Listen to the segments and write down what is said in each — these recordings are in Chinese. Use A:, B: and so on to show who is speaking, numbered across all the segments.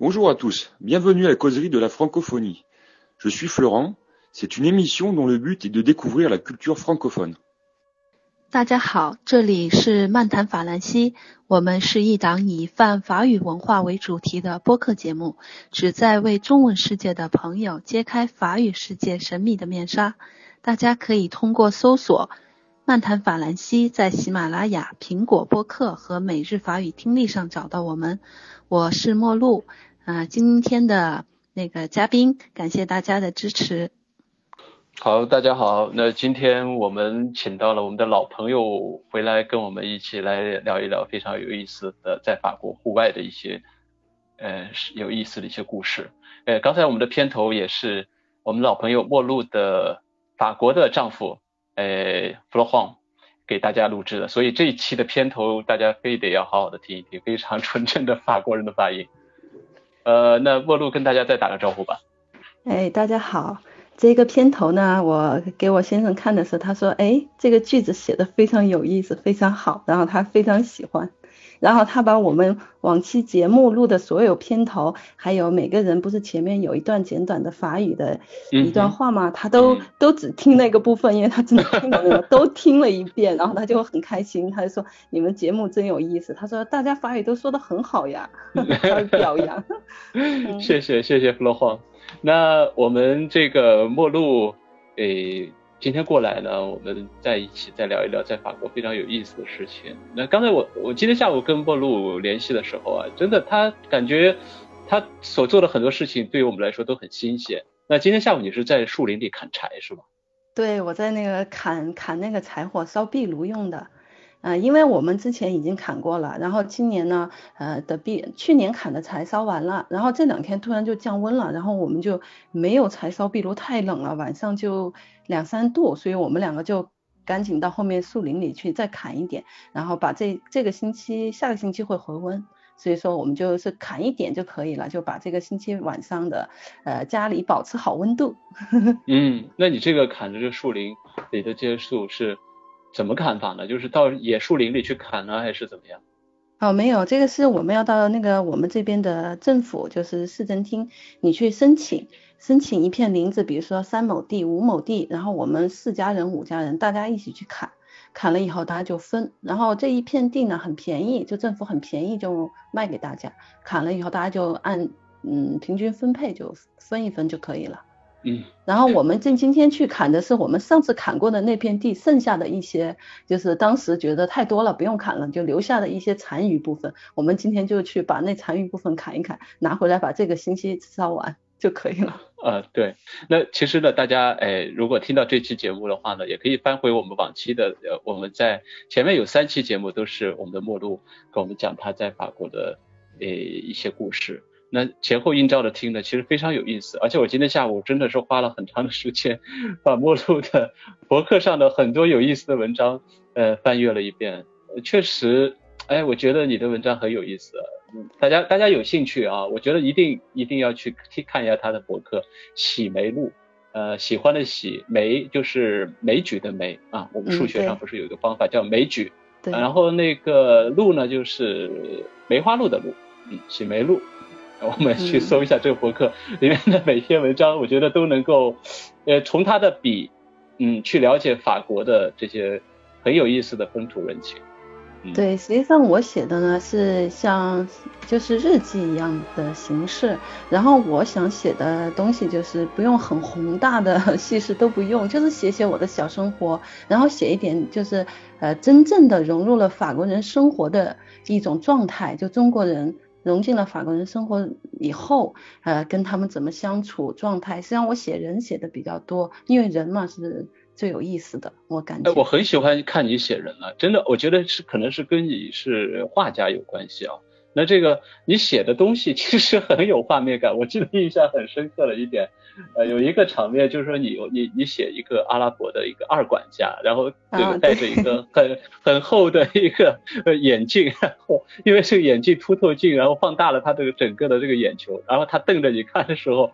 A: Bonjour à tous, bienvenue à la causerie de la francophonie. Je suis Florent, c'est une émission dont le but est de découvrir la culture francophone.
B: 大家好，这里是漫谈法兰西，我们是一档以泛法语文化为主题的播客节目，旨在为中文世界的朋友揭开法语世界神秘的面纱。大家可以通过搜索“漫谈法兰西”在喜马拉雅、苹果播客和每日法语听力上找到我们。我是莫露。啊，今天的那个嘉宾，感谢大家的支持。
C: 好，大家好，那今天我们请到了我们的老朋友回来，跟我们一起来聊一聊非常有意思的在法国户外的一些，呃，有意思的一些故事。呃，刚才我们的片头也是我们老朋友陌路的法国的丈夫，呃 f l o r n 给大家录制的，所以这一期的片头大家非得要好好的听一听，非常纯正的法国人的发音。呃，那陌路跟大家再打个招呼吧。
B: 哎，大家好，这个片头呢，我给我先生看的时候，他说，哎，这个句子写的非常有意思，非常好，然后他非常喜欢。然后他把我们往期节目录的所有片头，还有每个人不是前面有一段简短的法语的一段话吗？他都都只听那个部分，因为他真的听懂了都听了一遍，然后他就很开心，他就说你们节目真有意思。他说大家法语都说的很好呀，表扬。
C: 谢谢谢谢 Flo 那我们这个末路诶。今天过来呢，我们在一起再聊一聊在法国非常有意思的事情。那刚才我我今天下午跟波路联系的时候啊，真的他感觉他所做的很多事情对于我们来说都很新鲜。那今天下午你是在树林里砍柴是吗？
B: 对，我在那个砍砍那个柴火烧壁炉用的。呃，因为我们之前已经砍过了，然后今年呢，呃的壁，去年砍的柴烧完了，然后这两天突然就降温了，然后我们就没有柴烧壁炉，太冷了，晚上就两三度，所以我们两个就赶紧到后面树林里去再砍一点，然后把这这个星期下个星期会回温，所以说我们就是砍一点就可以了，就把这个星期晚上的呃家里保持好温度。
C: 嗯，那你这个砍的这树林里的这些树是？怎么砍法呢？就是到野树林里去砍呢，还是怎么样？
B: 哦，没有，这个是我们要到那个我们这边的政府，就是市政厅，你去申请，申请一片林子，比如说三亩地、五亩地，然后我们四家人、五家人大家一起去砍，砍了以后大家就分，然后这一片地呢很便宜，就政府很便宜就卖给大家，砍了以后大家就按嗯平均分配就分一分就可以了。
C: 嗯，
B: 然后我们今今天去砍的是我们上次砍过的那片地剩下的一些，就是当时觉得太多了不用砍了，就留下的一些残余部分，我们今天就去把那残余部分砍一砍，拿回来把这个星期烧完就可以了。
C: 呃，对，那其实呢，大家哎，如果听到这期节目的话呢，也可以翻回我们往期的，呃，我们在前面有三期节目都是我们的陌路跟我们讲他在法国的呃一些故事。那前后映照着听的，其实非常有意思，而且我今天下午真的是花了很长的时间，把陌路的博客上的很多有意思的文章，呃，翻阅了一遍。确实，哎，我觉得你的文章很有意思，大家大家有兴趣啊，我觉得一定一定要去看一下他的博客，喜梅路，呃，喜欢的喜梅就是枚举的枚啊，我们数学上不是有一个方法叫枚举，然后那个路呢就是梅花鹿的鹿，嗯，喜梅路。我们去搜一下这个博客里面的每篇文章，我觉得都能够，呃，从他的笔，嗯，去了解法国的这些很有意思的风土人情。
B: 对，实际上我写的呢是像就是日记一样的形式，然后我想写的东西就是不用很宏大的叙事都不用，就是写写我的小生活，然后写一点就是呃真正的融入了法国人生活的一种状态，就中国人。融进了法国人生活以后，呃，跟他们怎么相处状态，实际上我写人写的比较多，因为人嘛是最有意思的，我感觉。
C: 我很喜欢看你写人了，真的，我觉得是可能是跟你是画家有关系啊。那这个你写的东西其实很有画面感，我记得印象很深刻的一点，呃，有一个场面就是说你你你写一个阿拉伯的一个二管家，然后这个戴着一个 很很厚的一个眼镜，然后因为这个眼镜凸透镜，然后放大了他这个整个的这个眼球，然后他瞪着你看的时候，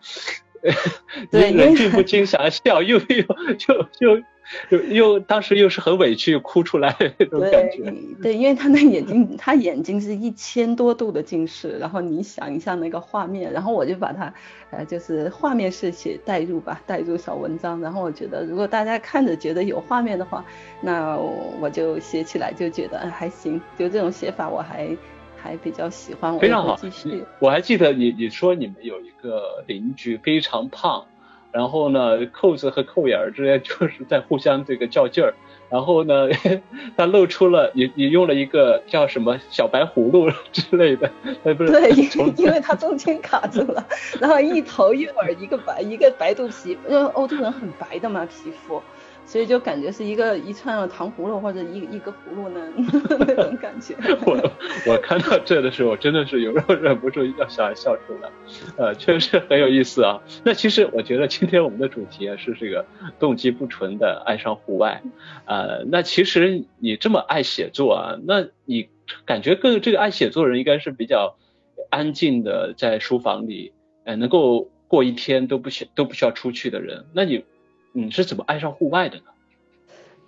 C: 你忍俊不禁想要笑，又又就就 又又当时又是很委屈，哭出来那种感觉。
B: 对对，因为他那眼睛，他眼睛是一千多度的近视，然后你想一下那个画面，然后我就把它呃就是画面式写代入吧，代入小文章。然后我觉得如果大家看着觉得有画面的话，那我就写起来就觉得还行，就这种写法我还还比较喜欢我。
C: 非常好，
B: 继续。
C: 我还记得你你说你们有一个邻居非常胖。然后呢，扣子和扣眼儿之间就是在互相这个较劲儿。然后呢，他露出了你你用了一个叫什么小白葫芦 之类的，
B: 不是？对，因为他中间卡住了，然后一头一尾一个白一个白肚皮，因为欧洲人很白的嘛皮肤。所以就感觉是一个一串糖葫芦或者一一个葫芦呢 那种感觉。
C: 我我看到这的时候，真的是有时候忍不住要想笑出来，呃，确实很有意思啊。那其实我觉得今天我们的主题是这个动机不纯的爱上户外，呃，那其实你这么爱写作啊，那你感觉更这个爱写作人应该是比较安静的，在书房里，呃，能够过一天都不需都不需要出去的人，那你。你是怎么爱上户外的呢？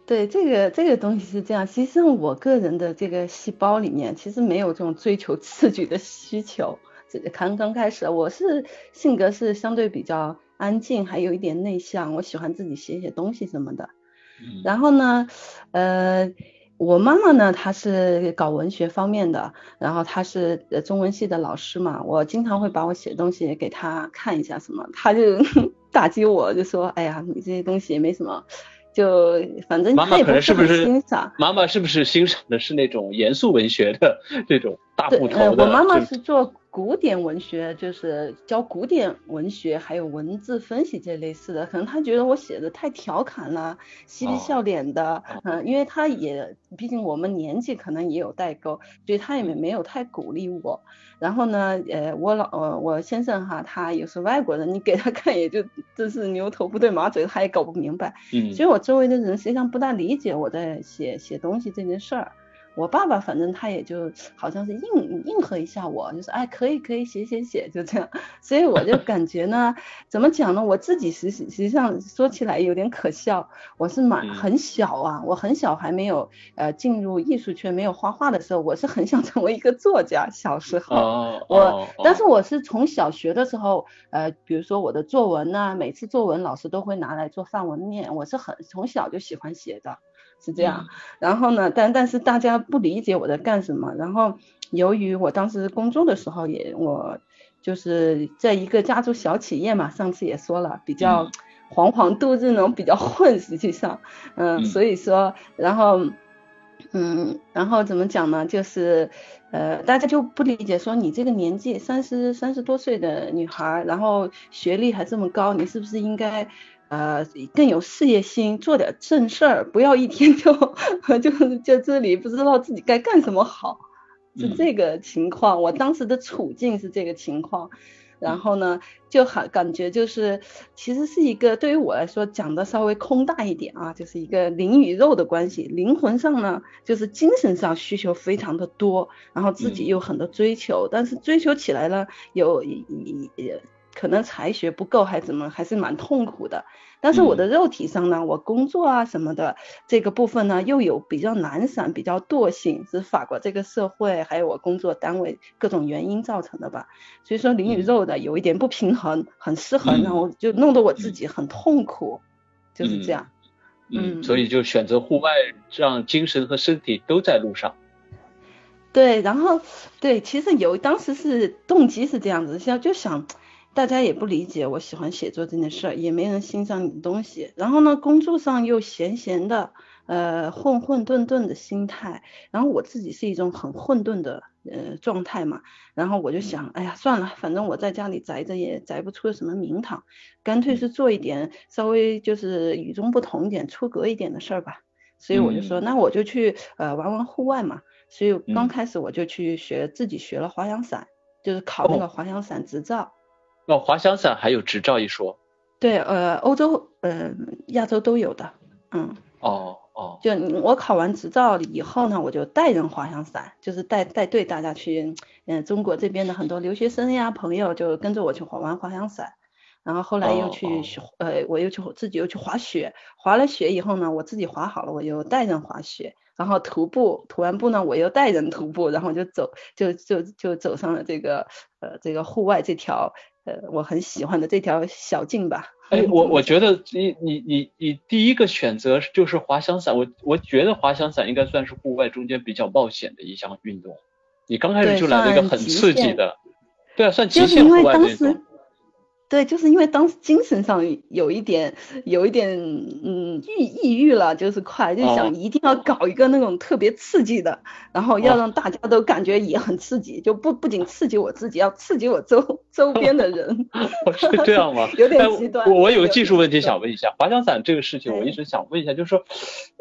B: 对，这个这个东西是这样，其实我个人的这个细胞里面其实没有这种追求刺激的需求。这刚刚开始，我是性格是相对比较安静，还有一点内向，我喜欢自己写写东西什么的。然后呢，呃。我妈妈呢，她是搞文学方面的，然后她是中文系的老师嘛，我经常会把我写的东西给她看一下，什么，她就 打击我，就说，哎呀，你这些东西也没什么，就反正
C: 妈妈可能是不是
B: 欣赏？
C: 妈妈是不是欣赏的是那种严肃文学的这种大部头
B: 的？我妈妈是做。古典文学就是教古典文学，还有文字分析这类似的，可能他觉得我写的太调侃了，嬉皮笑脸的，嗯，因为他也毕竟我们年纪可能也有代沟，所以他也没没有太鼓励我。然后呢，呃，我老呃我先生哈，他也是外国人，你给他看也就真是牛头不对马嘴，他也搞不明白。嗯，所以我周围的人实际上不大理解我在写写东西这件事儿。我爸爸反正他也就好像是应应和一下我，就是哎可以可以写写写就这样，所以我就感觉呢，怎么讲呢？我自己实实际上说起来有点可笑，我是蛮很小啊，我很小还没有呃进入艺术圈，没有画画的时候，我是很想成为一个作家。小时候，我但是我是从小学的时候，呃，比如说我的作文呢，每次作文老师都会拿来做范文念，我是很从小就喜欢写的。是这样，然后呢，但但是大家不理解我在干什么。然后由于我当时工作的时候也我就是在一个家族小企业嘛，上次也说了比较惶惶度日那种比较混，实际上，嗯，所以说，然后，嗯，然后怎么讲呢？就是呃，大家就不理解，说你这个年纪三十三十多岁的女孩，然后学历还这么高，你是不是应该？呃，更有事业心，做点正事儿，不要一天就 就就这里不知道自己该干什么好，是这个情况。我当时的处境是这个情况，然后呢，就还感觉就是，其实是一个对于我来说讲的稍微空大一点啊，就是一个灵与肉的关系。灵魂上呢，就是精神上需求非常的多，然后自己有很多追求，但是追求起来呢，有也。可能才学不够，还怎么还是蛮痛苦的。但是我的肉体上呢，我工作啊什么的这个部分呢，又有比较懒散、比较惰性，是法国这个社会还有我工作单位各种原因造成的吧。所以说灵与肉的有一点不平衡，很失衡，然后就弄得我自己很痛苦，就是这样。
C: 嗯，所以就选择户外，让精神和身体都在路上。
B: 对，然后对，其实有当时是动机是这样子，想就想。大家也不理解我喜欢写作这件事儿，也没人欣赏你的东西。然后呢，工作上又闲闲的，呃，混混沌沌的心态。然后我自己是一种很混沌的呃状态嘛。然后我就想，哎呀，算了，反正我在家里宅着也宅不出什么名堂，干脆是做一点稍微就是与众不同一点、出格一点的事儿吧。所以我就说，那我就去呃玩玩户外嘛。所以刚开始我就去学，自己学了滑翔伞，就是考那个滑翔伞执照。
C: 那滑翔伞还有执照一说？
B: 对，呃，欧洲、呃，亚洲都有的，嗯。
C: 哦哦。
B: 就我考完执照以后呢，我就带人滑翔伞，就是带带队大家去，嗯，中国这边的很多留学生呀朋友就跟着我去滑玩滑翔伞，然后后来又去学，呃，我又去自己又去滑雪，滑了雪以后呢，我自己滑好了，我又带人滑雪，然后徒步，徒完步呢，我又带人徒步，然后就走，就就就走上了这个呃这个户外这条呃我很喜欢的这条小径吧。
C: 哎，我我觉得你你你你第一个选择就是滑翔伞，我我觉得滑翔伞应该算是户外中间比较冒险的一项运动。你刚开始就来了一个很刺激的，对啊，算极限户外那种。
B: 对，就是因为当时精神上有一点，有一点，嗯，抑抑郁了，就是快，就想一定要搞一个那种特别刺激的，然后要让大家都感觉也很刺激，就不不仅刺激我自己，要刺激我周周边的人。
C: 是这样吗？
B: 有点极端。
C: 我我有个技术问题想问一下，滑翔伞这个事情，我一直想问一下，就是说，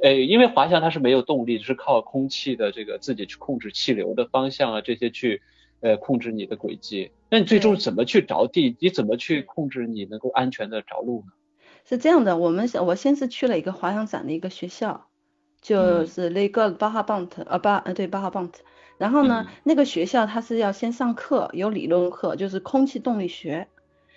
C: 呃，因为滑翔它是没有动力，是靠空气的这个自己去控制气流的方向啊，这些去。呃，控制你的轨迹，那你最终怎么去着地？你怎么去控制你能够安全的着陆呢？
B: 是这样的，我们我先是去了一个滑翔伞的一个学校，就是那个巴哈邦特，呃巴，呃对巴哈邦特。然后呢，那个学校它是要先上课，有理论课，就是空气动力学。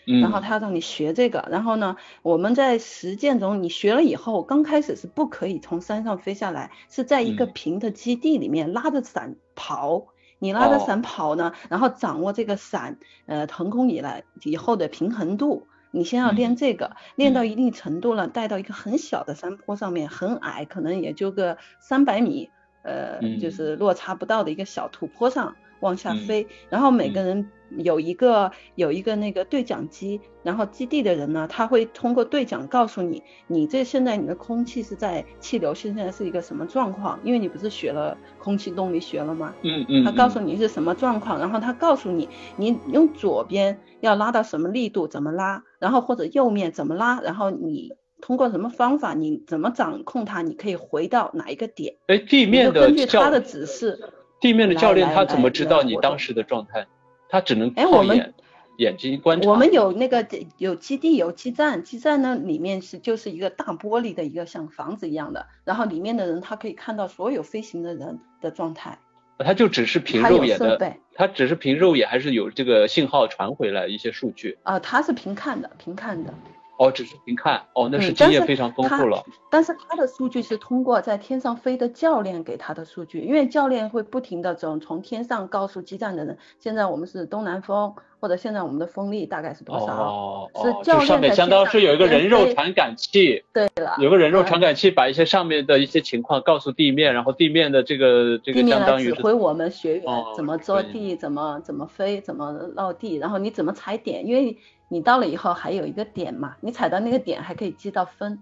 B: 嗯。然后他让你学这个，然后呢，我们在实践中，你学了以后，刚开始是不可以从山上飞下来，是在一个平的基地里面拉着伞跑。你拉着伞跑呢，然后掌握这个伞呃腾空以来以后的平衡度，你先要练这个，练到一定程度了，带到一个很小的山坡上面，很矮，可能也就个三百米，呃，就是落差不到的一个小土坡上。往下飞，然后每个人有一个有一个那个对讲机，然后基地的人呢，他会通过对讲告诉你，你这现在你的空气是在气流现在是一个什么状况，因为你不是学了空气动力学了吗？
C: 嗯嗯。
B: 他告诉你是什么状况，然后他告诉你，你用左边要拉到什么力度，怎么拉，然后或者右面怎么拉，然后你通过什么方法，你怎么掌控它，你可以回到哪一个点？
C: 哎，地面
B: 的根据他的指示。
C: 地面的教练他怎么知道你当时的状态？他只能靠眼眼睛观察。
B: 我们有那个有基地有基站，基站呢里面是就是一个大玻璃的一个像房子一样的，然后里面的人他可以看到所有飞行的人的状态。
C: 他就只是凭肉眼的，他只是凭肉眼还是有这个信号传回来一些数据？
B: 啊，他是凭看的，凭看的。
C: 哦，只是凭看，哦，那是经验非常丰富了。
B: 但是他的数据是通过在天上飞的教练给他的数据，因为教练会不停的从从天上告诉基站的人，现在我们是东南风，或者现在我们的风力大概是多少。
C: 哦
B: 是教练
C: 上面相当是有一个人肉传感器。
B: 对了。
C: 有个人肉传感器把一些上面的一些情况告诉地面，然后地面的这个这个相当于
B: 指挥我们学员怎么着地，怎么怎么飞，怎么落地，然后你怎么踩点，因为。你到了以后还有一个点嘛，你踩到那个点还可以积到分。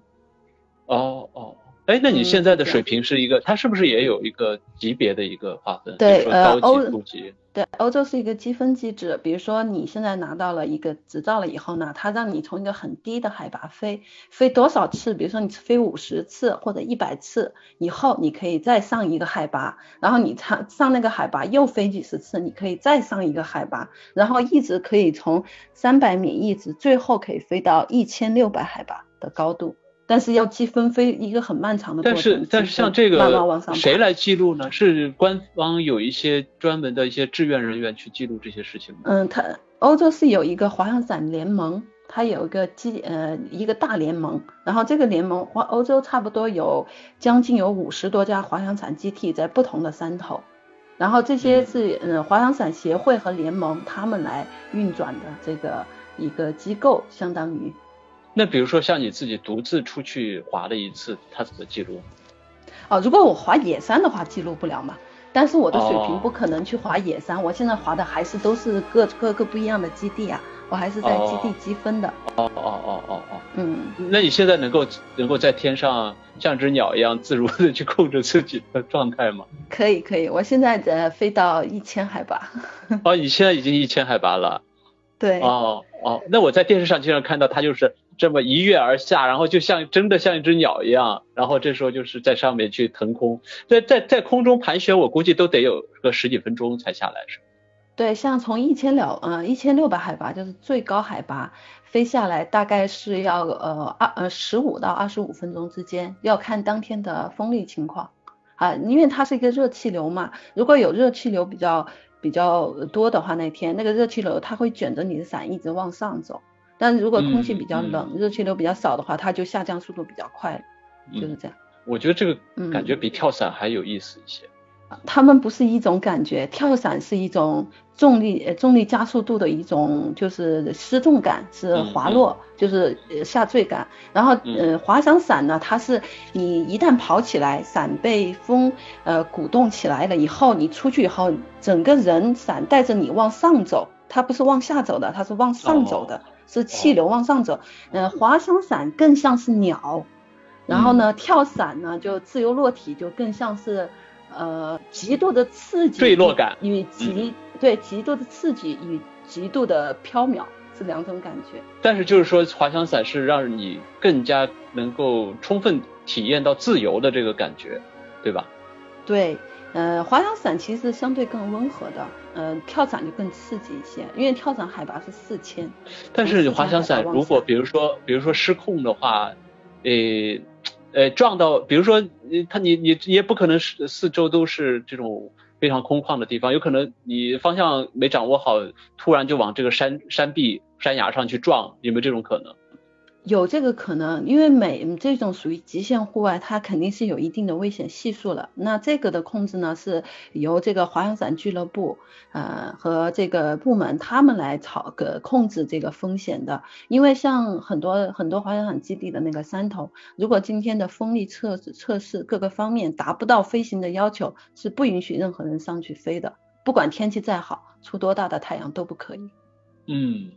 C: 哦哦，哎，那你现在的水平是一个，它是不是也有一个级别的一个划分？
B: 对，
C: 呃，
B: 欧
C: 级。
B: 对，欧洲是一个积分机制。比如说你现在拿到了一个执照了以后呢，它让你从一个很低的海拔飞，飞多少次？比如说你飞五十次或者一百次以后，你可以再上一个海拔，然后你上上那个海拔又飞几十次，你可以再上一个海拔，然后一直可以从三百米一直最后可以飞到一千六百海拔的高度。但是要积分飞一个很漫长的过
C: 程。但是但是像这个谁来记录呢？是官方有一些专门的一些志愿人员去记录这些事情吗？
B: 嗯，他欧洲是有一个滑翔伞联盟，它有一个机呃一个大联盟，然后这个联盟滑欧洲差不多有将近有五十多家滑翔伞基地在不同的山头，然后这些是呃滑翔伞协会和联盟他们来运转的这个一个机构，相当于。
C: 那比如说像你自己独自出去滑了一次，它怎么记录？
B: 哦，如果我滑野山的话，记录不了嘛。但是我的水平不可能去滑野山，我现在滑的还是都是各各个不一样的基地啊，我还是在基地积分的。
C: 哦哦哦哦哦。
B: 嗯。
C: 那你现在能够能够在天上像只鸟一样自如的去控制自己的状态吗？
B: 可以可以，我现在的飞到一千海拔。
C: 哦，你现在已经一千海拔了。
B: 对。
C: 哦哦，那我在电视上经常看到他就是。这么一跃而下，然后就像真的像一只鸟一样，然后这时候就是在上面去腾空，在在在空中盘旋，我估计都得有个十几分钟才下来，是
B: 对，像从一千六呃一千六百海拔就是最高海拔飞下来，大概是要呃二呃十五到二十五分钟之间，要看当天的风力情况啊，因为它是一个热气流嘛，如果有热气流比较比较多的话，那天那个热气流它会卷着你的伞一直往上走。但如果空气比较冷，热气流比较少的话，它就下降速度比较快，就是这样。
C: 我觉得这个感觉比跳伞还有意思一些。
B: 他们不是一种感觉，跳伞是一种重力重力加速度的一种，就是失重感，是滑落，就是下坠感。然后呃，滑翔伞呢，它是你一旦跑起来，伞被风呃鼓动起来了以后，你出去以后，整个人伞带着你往上走，它不是往下走的，它是往上走的，是气流往上走。呃，滑翔伞更像是鸟，然后呢，跳伞呢就自由落体，就更像是。呃，极度的刺激，
C: 坠落感
B: 与极对极度的刺激与极度的飘渺是两种感觉。
C: 但是就是说，滑翔伞是让你更加能够充分体验到自由的这个感觉，对吧？
B: 对，呃，滑翔伞其实相对更温和的，呃，跳伞就更刺激一些，因为跳伞海拔是四千。
C: 但是滑翔伞如果比如说比如说失控的话，呃。呃，撞到，比如说，他你你也不可能是四周都是这种非常空旷的地方，有可能你方向没掌握好，突然就往这个山山壁、山崖上去撞，有没有这种可能？
B: 有这个可能，因为每这种属于极限户外，它肯定是有一定的危险系数了。那这个的控制呢，是由这个滑翔伞俱乐部呃和这个部门他们来操个控制这个风险的。因为像很多很多滑翔伞基地的那个山头，如果今天的风力测试测试各个方面达不到飞行的要求，是不允许任何人上去飞的，不管天气再好，出多大的太阳都不可以。
C: 嗯。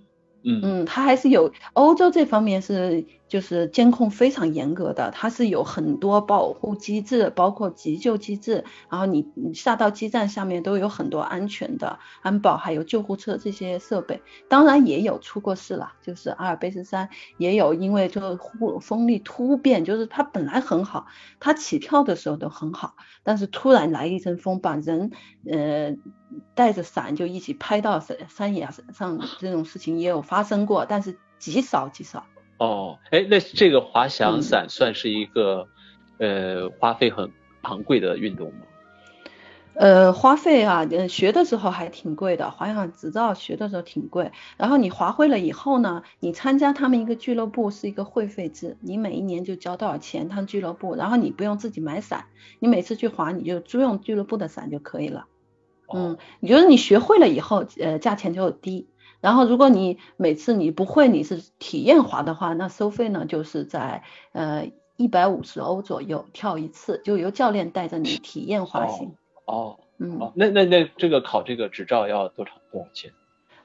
B: 嗯，它还是有欧洲这方面是就是监控非常严格的，它是有很多保护机制，包括急救机制，然后你你下到基站下面都有很多安全的安保，还有救护车这些设备，当然也有出过事了，就是阿尔卑斯山也有因为这个风力突变，就是它本来很好，它起跳的时候都很好，但是突然来一阵风把人呃。带着伞就一起拍到山山崖上，这种事情也有发生过，但是极少极少。
C: 哦，哎，那这个滑翔伞算是一个呃花费很昂贵的运动吗？
B: 呃，花费啊，学的时候还挺贵的，滑翔执照学的时候挺贵。然后你滑会了以后呢，你参加他们一个俱乐部是一个会费制，你每一年就交多少钱，他们俱乐部，然后你不用自己买伞，你每次去滑你就租用俱乐部的伞就可以了。嗯，你觉得你学会了以后，呃，价钱就低。然后如果你每次你不会，你是体验滑的话，那收费呢就是在呃一百五十欧左右跳一次，就由教练带着你体验滑行。
C: 哦，嗯，那那那这个考这个执照要多少多少钱？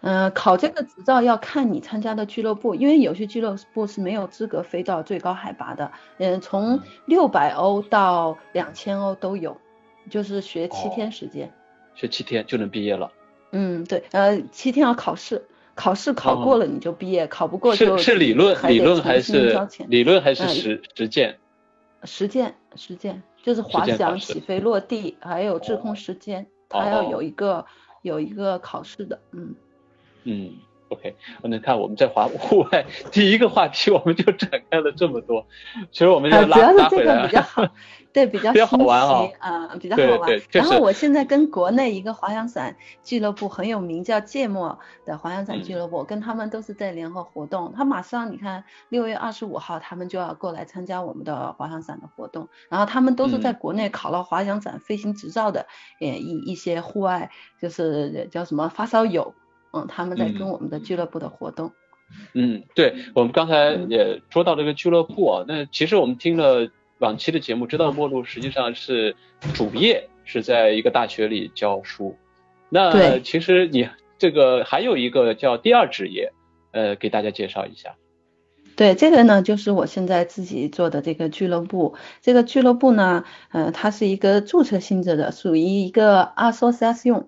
B: 嗯，考这个执照要看你参加的俱乐部，因为有些俱乐部是没有资格飞到最高海拔的。嗯，从六百欧到两千欧都有，就是学七天时间。
C: 学七天就能毕业了。
B: 嗯，对，呃，七天要考试，考试考过了你就毕业，考不过
C: 就。是是理论理论还是理论还是实实践？
B: 实践实践就是滑翔、起飞、落地，还有滞空时间，它要有一个有一个考试的，嗯。
C: 嗯。OK，我能看我们在华户外第一个话题，我们就展开了这么多。其实我们要拉
B: 拉回来。比较好，对，比较
C: 比较好玩
B: 啊，比较好玩。然后我现在跟国内一个滑翔伞俱乐部很有名，叫芥末的滑翔伞俱乐部，跟他们都是在联合活动。他马上你看六月二十五号，他们就要过来参加我们的滑翔伞的活动。然后他们都是在国内考了滑翔伞飞行执照的，呃一一些户外就是叫什么发烧友。嗯，他们在跟我们的俱乐部的活动。
C: 嗯，对，我们刚才也说到这个俱乐部啊，那其实我们听了往期的节目，知道陌路实际上是主业是在一个大学里教书。那其实你这个还有一个叫第二职业，呃，给大家介绍一下。
B: 对，这个呢就是我现在自己做的这个俱乐部。这个俱乐部呢，呃，它是一个注册性质的，属于一个 association。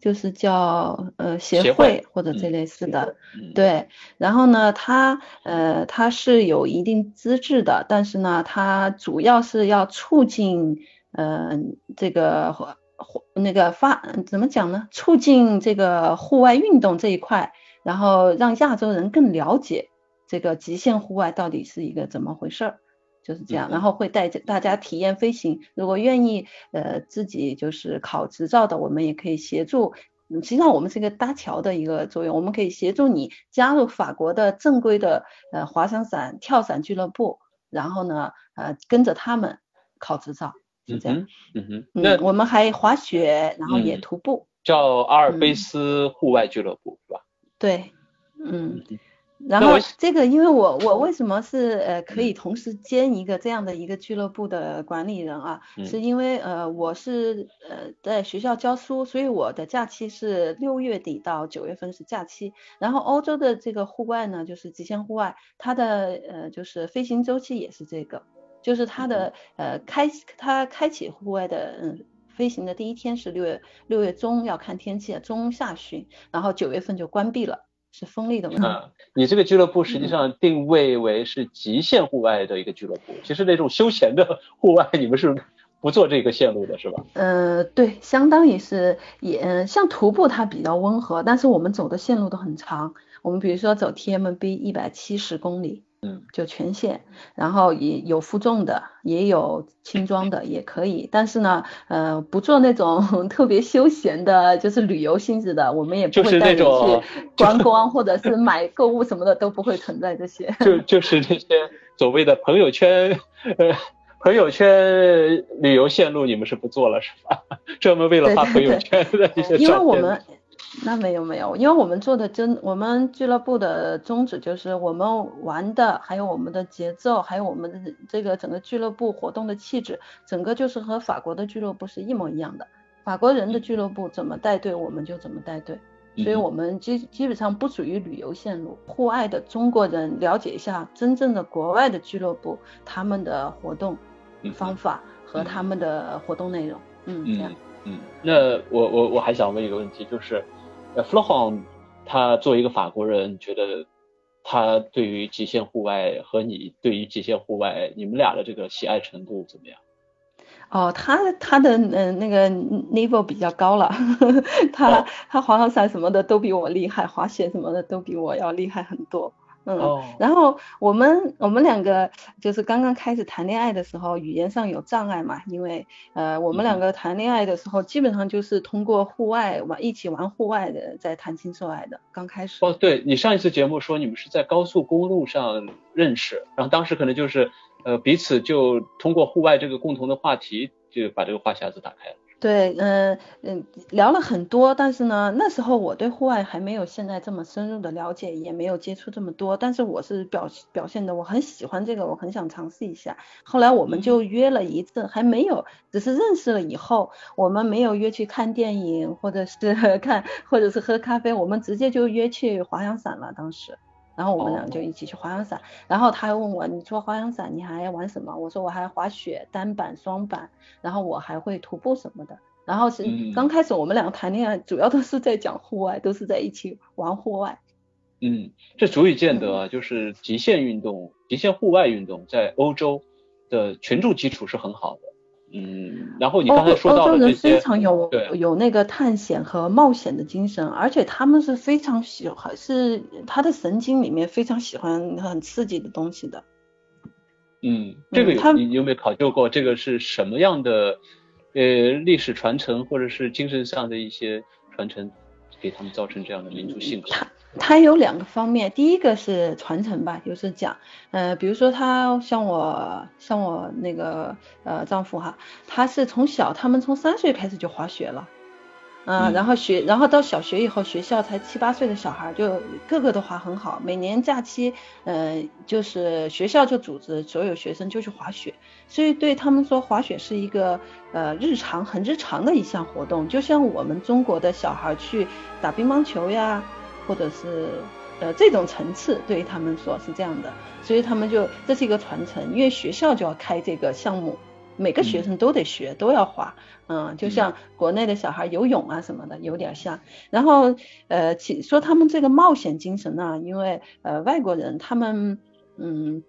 B: 就是叫呃协会或者这类似的，对。然后呢，它呃它是有一定资质的，但是呢，它主要是要促进呃这个或那个发怎么讲呢？促进这个户外运动这一块，然后让亚洲人更了解这个极限户外到底是一个怎么回事儿。就是这样，然后会带着大家体验飞行。如果愿意，呃，自己就是考执照的，我们也可以协助实际上我们是一个搭桥的一个作用，我们可以协助你加入法国的正规的呃滑翔伞、跳伞俱乐部，然后呢呃跟着他们考执照，是这样。
C: 嗯哼，那
B: 我们还滑雪，然后也徒步，
C: 叫阿尔卑斯户外俱乐部是吧？
B: 对，嗯。然后这个，因为我我为什么是呃可以同时兼一个这样的一个俱乐部的管理人啊？是因为呃我是呃在学校教书，所以我的假期是六月底到九月份是假期。然后欧洲的这个户外呢，就是极限户外，它的呃就是飞行周期也是这个，就是它的呃开它开启户外的嗯飞行的第一天是六月六月中要看天气，中下旬，然后九月份就关闭了。是锋利的问题。
C: 你这个俱乐部实际上定位为是极限户外的一个俱乐部，其实那种休闲的户外，你们是不做这个线路的，是吧？
B: 呃，对，相当于是也像徒步，它比较温和，但是我们走的线路都很长。我们比如说走 TMB 一百七十公里。嗯，就全线，然后也有负重的，也有轻装的，也可以。但是呢，呃，不做那种 特别休闲的，就是旅游性质的，我们也不会带你去观光或者是买购物什么的，都不会存在这些。
C: 就就是那些所谓的朋友圈，呃，朋友圈旅游线路，你们是不做了是吧？专门为了发朋友圈的一些
B: 因为我们。那没有没有，因为我们做的真，我们俱乐部的宗旨就是我们玩的，还有我们的节奏，还有我们的这个整个俱乐部活动的气质，整个就是和法国的俱乐部是一模一样的。法国人的俱乐部怎么带队，我们就怎么带队，所以我们基基本上不属于旅游线路。户外的中国人了解一下真正的国外的俱乐部，他们的活动方法和他们的活动内容，嗯，这样。
C: 嗯，那我我我还想问一个问题，就是。呃，Flohon，，他作为一个法国人，觉得他对于极限户外和你对于极限户外，你们俩的这个喜爱程度怎么样？
B: 哦，他他的嗯那个 level 比较高了，他他滑翔伞什么的都比我厉害，滑雪什么的都比我要厉害很多。嗯，然后我们我们两个就是刚刚开始谈恋爱的时候，语言上有障碍嘛，因为呃我们两个谈恋爱的时候，基本上就是通过户外玩一起玩户外的在谈情说爱的，刚开始。
C: 哦，对你上一次节目说你们是在高速公路上认识，然后当时可能就是呃彼此就通过户外这个共同的话题，就把这个话匣子打开了。
B: 对，嗯嗯，聊了很多，但是呢，那时候我对户外还没有现在这么深入的了解，也没有接触这么多，但是我是表表现的我很喜欢这个，我很想尝试一下。后来我们就约了一次，还没有，只是认识了以后，我们没有约去看电影，或者是 看，或者是喝咖啡，我们直接就约去滑翔伞了，当时。然后我们俩就一起去滑翔伞，然后他还问我，你除了滑翔伞你还玩什么？我说我还滑雪，单板、双板，然后我还会徒步什么的。然后是刚开始我们两个谈恋爱，主要都是在讲户外，都是在一起玩户外。
C: 嗯，这足以见得啊，就是极限运动、极限户外运动在欧洲的群众基础是很好的。嗯，然后你刚才说到
B: 欧洲人非常有有那个探险和冒险的精神，而且他们是非常喜欢，是他的神经里面非常喜欢很刺激的东西的。
C: 嗯，这个有你有没有考究过？这个是什么样的呃历史传承，或者是精神上的一些传承，给他们造成这样的民族性格？
B: 它有两个方面，第一个是传承吧，就是讲，呃，比如说他像我，像我那个呃丈夫哈，他是从小，他们从三岁开始就滑雪了，嗯，然后学，然后到小学以后，学校才七八岁的小孩就个个都滑很好，每年假期，呃，就是学校就组织所有学生就去滑雪，所以对他们说滑雪是一个呃日常很日常的一项活动，就像我们中国的小孩去打乒乓球呀。或者是呃这种层次对于他们说是这样的，所以他们就这是一个传承，因为学校就要开这个项目，每个学生都得学，都要滑，嗯，就像国内的小孩游泳啊什么的有点像。然后呃，其说他们这个冒险精神呢，因为呃外国人他们嗯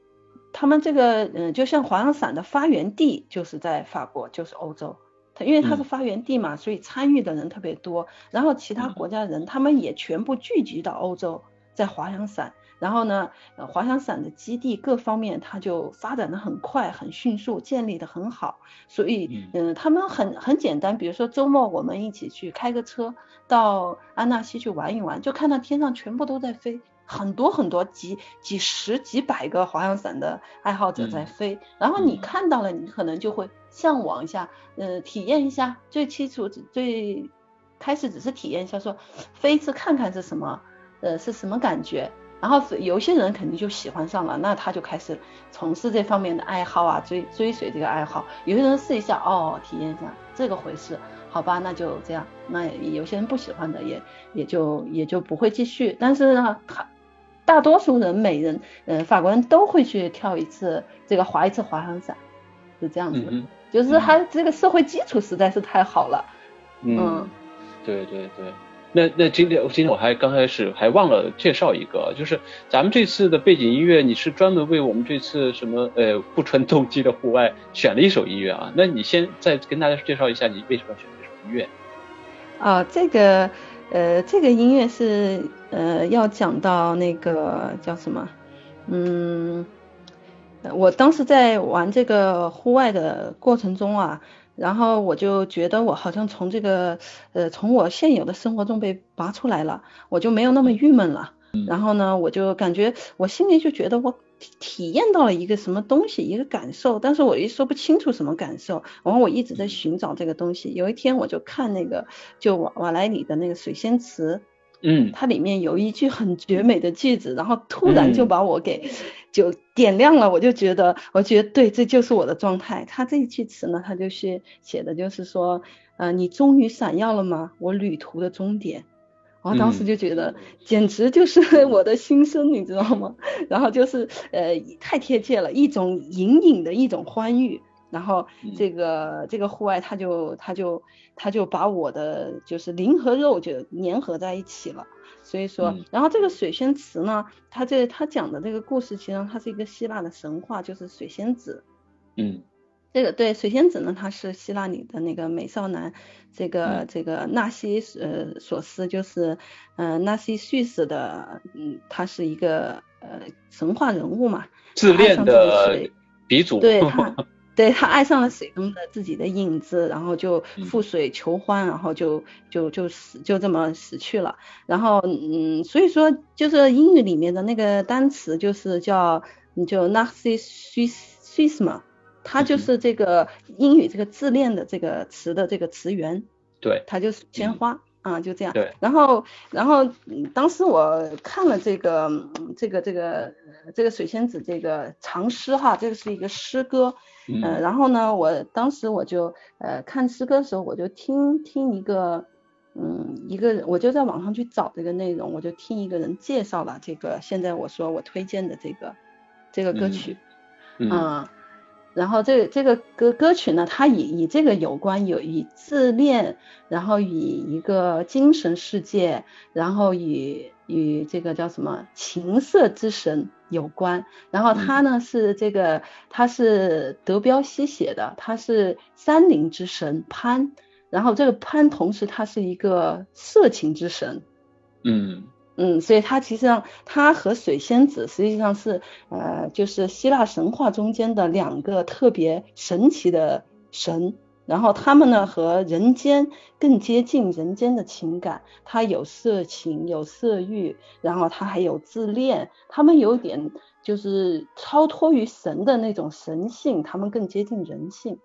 B: 他们这个嗯就像滑翔伞的发源地就是在法国，就是欧洲。因为它是发源地嘛，所以参与的人特别多。然后其他国家人他们也全部聚集到欧洲，在滑翔伞。然后呢，呃，滑翔伞的基地各方面，它就发展的很快、很迅速，建立的很好。所以，嗯，他们很很简单，比如说周末我们一起去开个车到安纳西去玩一玩，就看到天上全部都在飞，很多很多几几十几百个滑翔伞的爱好者在飞。然后你看到了，你可能就会向往一下，呃，体验一下。最基础最开始只是体验一下，说飞一次看看是什么，呃，是什么感觉。然后有些人肯定就喜欢上了，那他就开始从事这方面的爱好啊，追追随这个爱好。有些人试一下，哦，体验一下这个回事，好吧，那就这样。那有些人不喜欢的，也也就也就不会继续。但是呢，他大多数人，每人，嗯，法国人都会去跳一次这个滑一次滑翔伞，是这样子。嗯就是他这个社会基础实在是太好了。
C: 嗯，对对对。那那今天今天我还刚开始还忘了介绍一个，就是咱们这次的背景音乐，你是专门为我们这次什么呃不纯动机的户外选了一首音乐啊？那你先再跟大家介绍一下你为什么要选这首音乐？
B: 啊，这个呃这个音乐是呃要讲到那个叫什么？嗯，我当时在玩这个户外的过程中啊。然后我就觉得我好像从这个呃从我现有的生活中被拔出来了，我就没有那么郁闷了。然后呢，我就感觉我心里就觉得我体验到了一个什么东西，一个感受，但是我又说不清楚什么感受。然后我一直在寻找这个东西。有一天我就看那个就瓦瓦莱里的那个水仙词。
C: 嗯，
B: 它里面有一句很绝美的句子，然后突然就把我给就点亮了，我就觉得，我觉得对，这就是我的状态。他这一句词呢，他就是写的就是说，呃，你终于闪耀了吗？我旅途的终点。然后当时就觉得，简直就是我的心声，你知道吗？然后就是呃，太贴切了，一种隐隐的一种欢愉。然后这个这个户外，他就他就他就把我的就是灵和肉就粘合在一起了。所以说，然后这个水仙池呢，它这它讲的这个故事，其实它是一个希腊的神话，就是水仙子。
C: 嗯，
B: 这个对水仙子呢，他是希腊里的那个美少男，这个这个纳西呃索斯，就是呃纳西叙事的，嗯，他是一个呃神话人物嘛，
C: 自恋的鼻祖。
B: 对 他。对他爱上了水中的自己的影子，然后就赴水求欢，然后就就就死就这么死去了。然后嗯，所以说就是英语里面的那个单词就是叫就 narcissism，它就是这个英语这个自恋的这个词的这个词源。
C: 对，
B: 它就是鲜花。啊，就这样。
C: 对。
B: 然后，然后当时我看了这个，这个，这个，这个水仙子这个长诗哈，这个是一个诗歌。嗯。呃，然后呢，我当时我就呃看诗歌的时候，我就听听一个，嗯，一个我就在网上去找这个内容，我就听一个人介绍了这个现在我说我推荐的这个这个歌曲。
C: 嗯。
B: 然后这这个歌歌曲呢，它以以这个有关有以自恋，然后以一个精神世界，然后与与这个叫什么情色之神有关。然后他呢是这个他是德彪西写的，他是山林之神潘，然后这个潘同时他是一个色情之神。
C: 嗯。
B: 嗯，所以它其实上，它和水仙子实际上是，呃，就是希腊神话中间的两个特别神奇的神，然后他们呢和人间更接近人间的情感，它有色情，有色欲，然后它还有自恋，他们有点就是超脱于神的那种神性，他们更接近人性。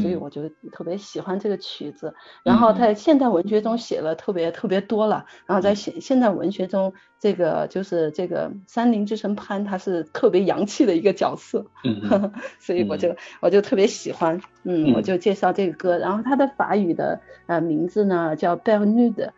B: 所以我就特别喜欢这个曲子，然后在现代文学中写了特别特别多了，然后在现现代文学中，这个就是这个山林之神潘，他是特别洋气的一个角色，嗯 所以我就我就特别喜欢，嗯，我就介绍这个歌，然后它的法语的呃名字呢叫 Bernude，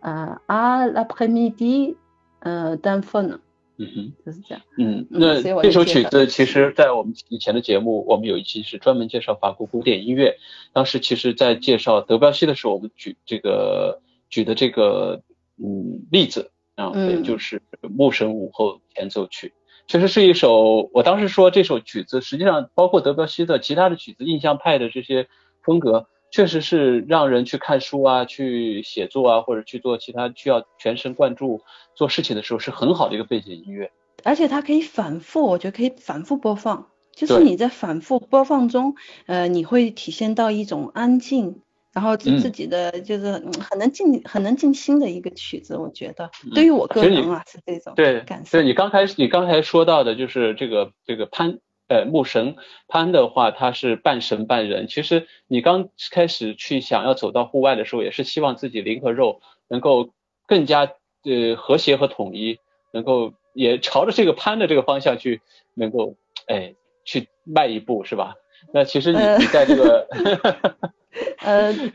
B: 呃，à l'après-midi，呃，d'enfant。
C: 嗯哼，
B: 就是这样。
C: 嗯，那这首曲子其实，在我们以前的节目，我们有一期是专门介绍法国古典音乐。当时其实，在介绍德彪西的时候，我们举这个举的这个嗯例子啊，也就是《牧神午后前奏曲》，确实是一首。我当时说这首曲子，实际上包括德彪西的其他的曲子，印象派的这些风格，确实是让人去看书啊，去写作啊，或者去做其他需要全神贯注做事情的时候，是很好的一个背景音乐。
B: 而且它可以反复，我觉得可以反复播放，就是你在反复播放中，呃，你会体现到一种安静，然后自自己的就是很能静很能静心的一个曲子，我觉得对于我个人啊是这种感受。
C: 对，你刚开始你刚才说到的就是这个这个潘。呃，牧神潘的话，他是半神半人。其实你刚开始去想要走到户外的时候，也是希望自己灵和肉能够更加呃和谐和统一，能够也朝着这个潘的这个方向去，能够哎去迈一步，是吧？那其实你你在这个。
B: 呃，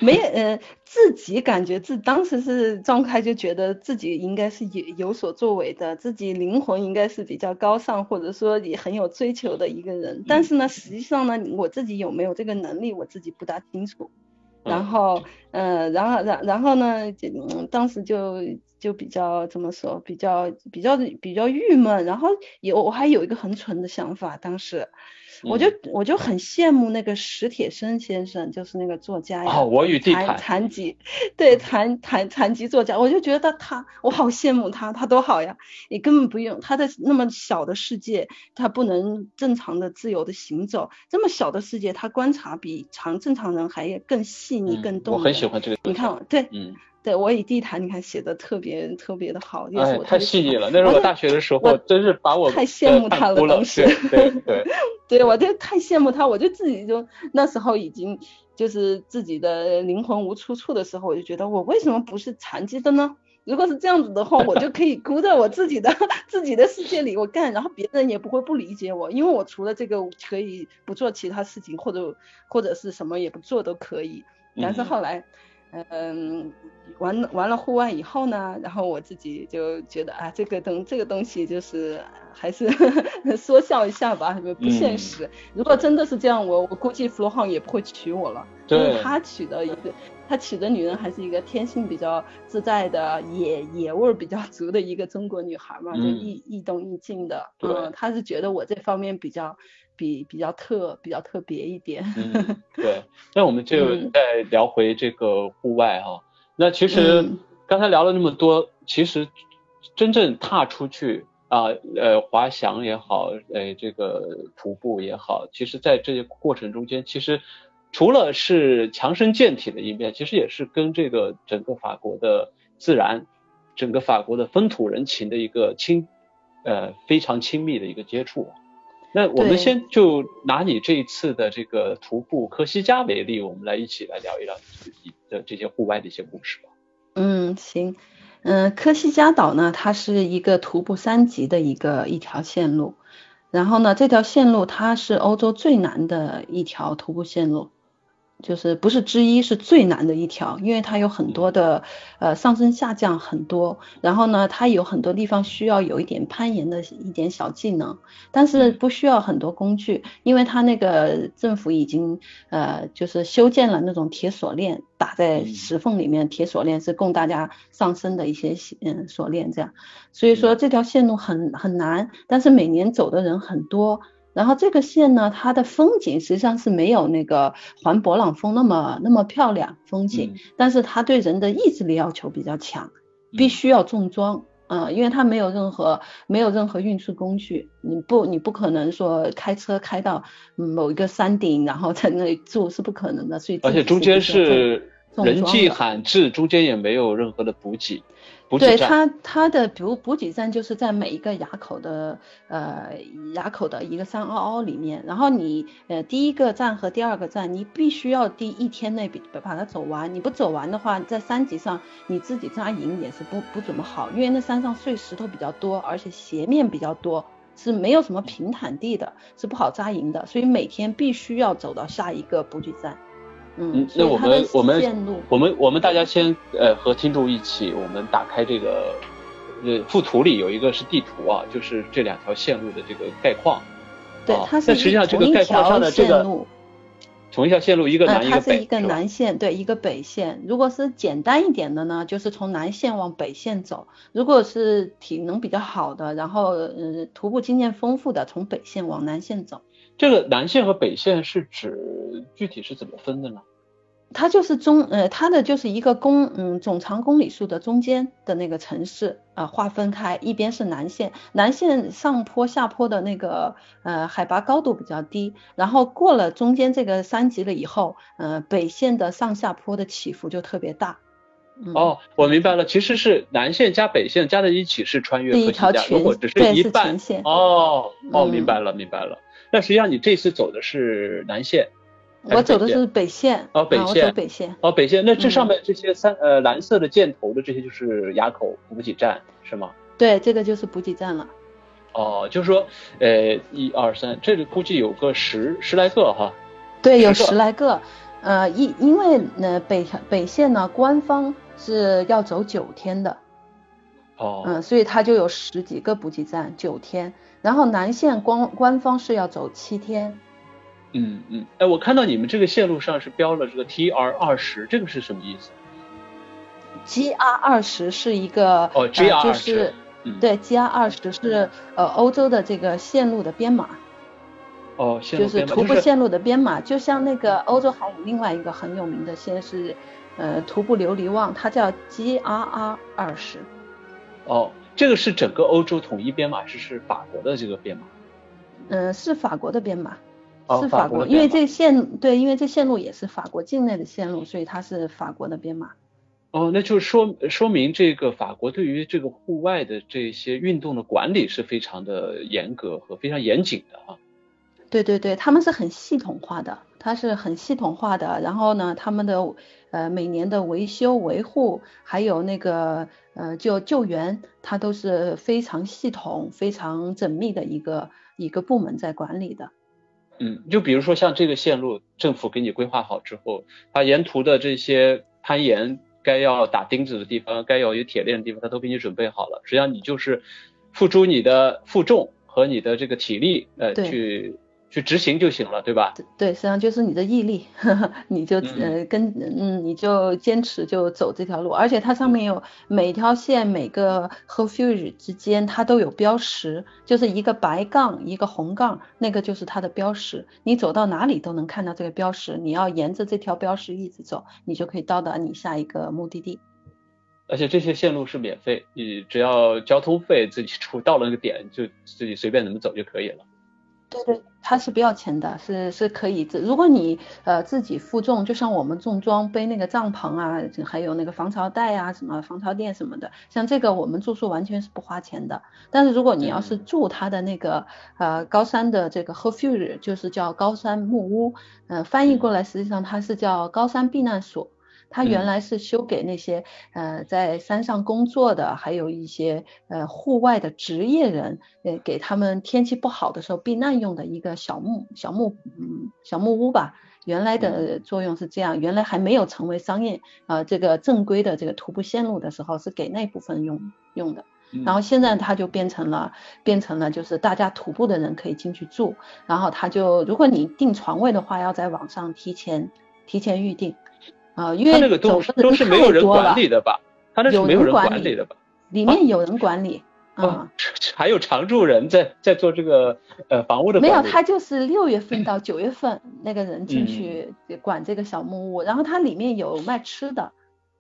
B: 没呃，自己感觉自当时是状态就觉得自己应该是有有所作为的，自己灵魂应该是比较高尚，或者说也很有追求的一个人。但是呢，实际上呢，我自己有没有这个能力，我自己不大清楚。然后，呃，然后，然然后呢，就当时就就比较怎么说，比较比较比较郁闷。然后有我还有一个很蠢的想法，当时。我就我就很羡慕那个史铁生先生，就是那个作家呀，
C: 我与地
B: 残残疾，对残残残疾作家，我就觉得他，我好羡慕他，他多好呀！你根本不用他在那么小的世界，他不能正常的自由的行走，这么小的世界，他观察比常正常人还更细腻、更动。
C: 我很喜欢这个。
B: 你看，对，嗯。对，我以地毯，你看写的特别特别的好，
C: 哎，太细腻了。那是我大学的时候，真是把我
B: 太羡慕他了，当时。
C: 对对
B: 对，我就太羡慕他，我就自己就那时候已经就是自己的灵魂无出处的时候，我就觉得我为什么不是残疾的呢？如果是这样子的话，我就可以 孤在我自己的自己的世界里我干，然后别人也不会不理解我，因为我除了这个可以不做其他事情，或者或者是什么也不做都可以。但是后来。嗯，完了完了户外以后呢，然后我自己就觉得啊，这个东这个东西就是还是 说笑一下吧，不现实。如果真的是这样，我我估计弗罗浩也不会娶我了，因为他娶的一个他娶的女人还是一个天性比较自在的野野味比较足的一个中国女孩嘛，就易易动易静的。嗯，他是觉得我这方面比较。比比较特比较特别一点，
C: 嗯，对，那我们就再聊回这个户外哈。那其实刚才聊了那么多，其实真正踏出去啊，呃，滑翔也好，呃，这个徒步也好，其实在这些过程中间，其实除了是强身健体的一面，其实也是跟这个整个法国的自然，整个法国的风土人情的一个亲，呃，非常亲密的一个接触。那我们先就拿你这一次的这个徒步科西嘉为例，我们来一起来聊一聊你的这些户外的一些故事吧。
B: 嗯，行，嗯，科西嘉岛呢，它是一个徒步三级的一个一条线路，然后呢，这条线路它是欧洲最难的一条徒步线路。就是不是之一，是最难的一条，因为它有很多的呃上升下降很多，然后呢，它有很多地方需要有一点攀岩的一点小技能，但是不需要很多工具，因为它那个政府已经呃就是修建了那种铁锁链，打在石缝里面，铁锁链是供大家上升的一些嗯锁链这样，所以说这条线路很很难，但是每年走的人很多。然后这个线呢，它的风景实际上是没有那个环勃朗峰那么那么漂亮风景，但是它对人的意志力要求比较强，必须要重装啊，因为它没有任何没有任何运输工具，你不你不可能说开车开到某一个山顶，然后在那里住是不可能的，所以
C: 而且中间是人迹罕至，中间也没有任何的补给。
B: 对它，它的比如补给站就是在每一个垭口的呃垭口的一个山凹凹里面，然后你呃第一个站和第二个站，你必须要第一天内把把它走完，你不走完的话，在山脊上你自己扎营也是不不怎么好，因为那山上碎石头比较多，而且斜面比较多，是没有什么平坦地的，是不好扎营的，所以每天必须要走到下一个补给站。嗯，
C: 那我们我们我们我们大家先呃和听众一起，我们打开这个呃附图里有一个是地图啊，就是这两条线路的这个概况。
B: 对，它是
C: 实际上这个概况上的这个同一条线路一个南一个北。
B: 它是一个南线，对，一个北线。如果是简单一点的呢，就是从南线往北线走；如果是体能比较好的，然后呃徒步经验丰富的，从北线往南线走。
C: 这个南线和北线是指具体是怎么分的呢？
B: 它就是中呃，它的就是一个公嗯总长公里数的中间的那个城市啊，划分开，一边是南线，南线上坡下坡的那个呃海拔高度比较低，然后过了中间这个山脊了以后，呃北线的上下坡的起伏就特别大。
C: 哦，我明白了，其实是南线加北线加在一起是穿越
B: 一条全，
C: 如果只是一半，哦哦，明白了明白了。那实际上你这次走的是南线。
B: 我走的是北线
C: 哦，北线，
B: 北线
C: 哦，北线。那这上面这些三呃蓝色的箭头的这些就是垭口补给站是吗？
B: 对，这个就是补给站了。
C: 哦，就是说呃一二三，这里估计有个十十来个哈。
B: 对，有十来个。呃，因因为呢北北线呢官方是要走九天的。
C: 哦。
B: 嗯，所以它就有十几个补给站，九天。然后南线官官方是要走七天。
C: 嗯嗯，哎，我看到你们这个线路上是标了这个 T R 二十，这个是什么意思
B: ？G R 二十是一个
C: 哦，G R
B: 二十，对，G R 二十是呃欧洲的这个线路的编码。
C: 哦，线路
B: 就是徒步线路的编码，就像那个欧洲还有另外一个很有名的线是呃徒步琉璃望，它叫 G R R 二十。
C: 哦，这个是整个欧洲统一编码，是是法国的这个编码？
B: 嗯，是法国的编码。是
C: 法
B: 国，因为这线对，因为这线路也是法国境内的线路，所以它是法国的编码。
C: 哦，那就说说明这个法国对于这个户外的这些运动的管理是非常的严格和非常严谨的啊。
B: 对对对，他们是很系统化的，它是很系统化的。然后呢，他们的呃每年的维修维护，还有那个呃就救援，它都是非常系统、非常缜密的一个一个部门在管理的。
C: 嗯，就比如说像这个线路，政府给你规划好之后，它沿途的这些攀岩该要打钉子的地方，该要有铁链的地方，它都给你准备好了。实际上你就是付出你的负重和你的这个体力，呃，去。去执行就行了，对吧？
B: 对，实际上就是你的毅力，你就呃跟嗯你就坚持就走这条路，而且它上面有每条线每个 refuge 之间它都有标识，就是一个白杠一个红杠，那个就是它的标识，你走到哪里都能看到这个标识，你要沿着这条标识一直走，你就可以到达你下一个目的地。
C: 而且这些线路是免费，你只要交通费自己出，到了那个点就自己随便怎么走就可以了。
B: 对对，它是不要钱的，是是可以。如果你呃自己负重，就像我们重装背那个帐篷啊，还有那个防潮袋啊，什么防潮垫什么的，像这个我们住宿完全是不花钱的。但是如果你要是住它的那个呃高山的这个 refuge，就是叫高山木屋，呃翻译过来实际上它是叫高山避难所。它原来是修给那些呃在山上工作的，还有一些呃户外的职业人，呃给他们天气不好的时候避难用的一个小木小木嗯小木屋吧。原来的作用是这样，原来还没有成为商业啊这个正规的这个徒步线路的时候是给那部分用用的，然后现在它就变成了变成了就是大家徒步的人可以进去住，然后他就如果你订床位的话，要在网上提前提前预定。啊，因为
C: 那个都都是没有人管理的吧？他那是没有人管理的吧？
B: 里面有人管理啊，
C: 还有常住人在在做这个呃房屋的。
B: 没有，他就是六月份到九月份 那个人进去管这个小木屋，然后它里面有卖吃的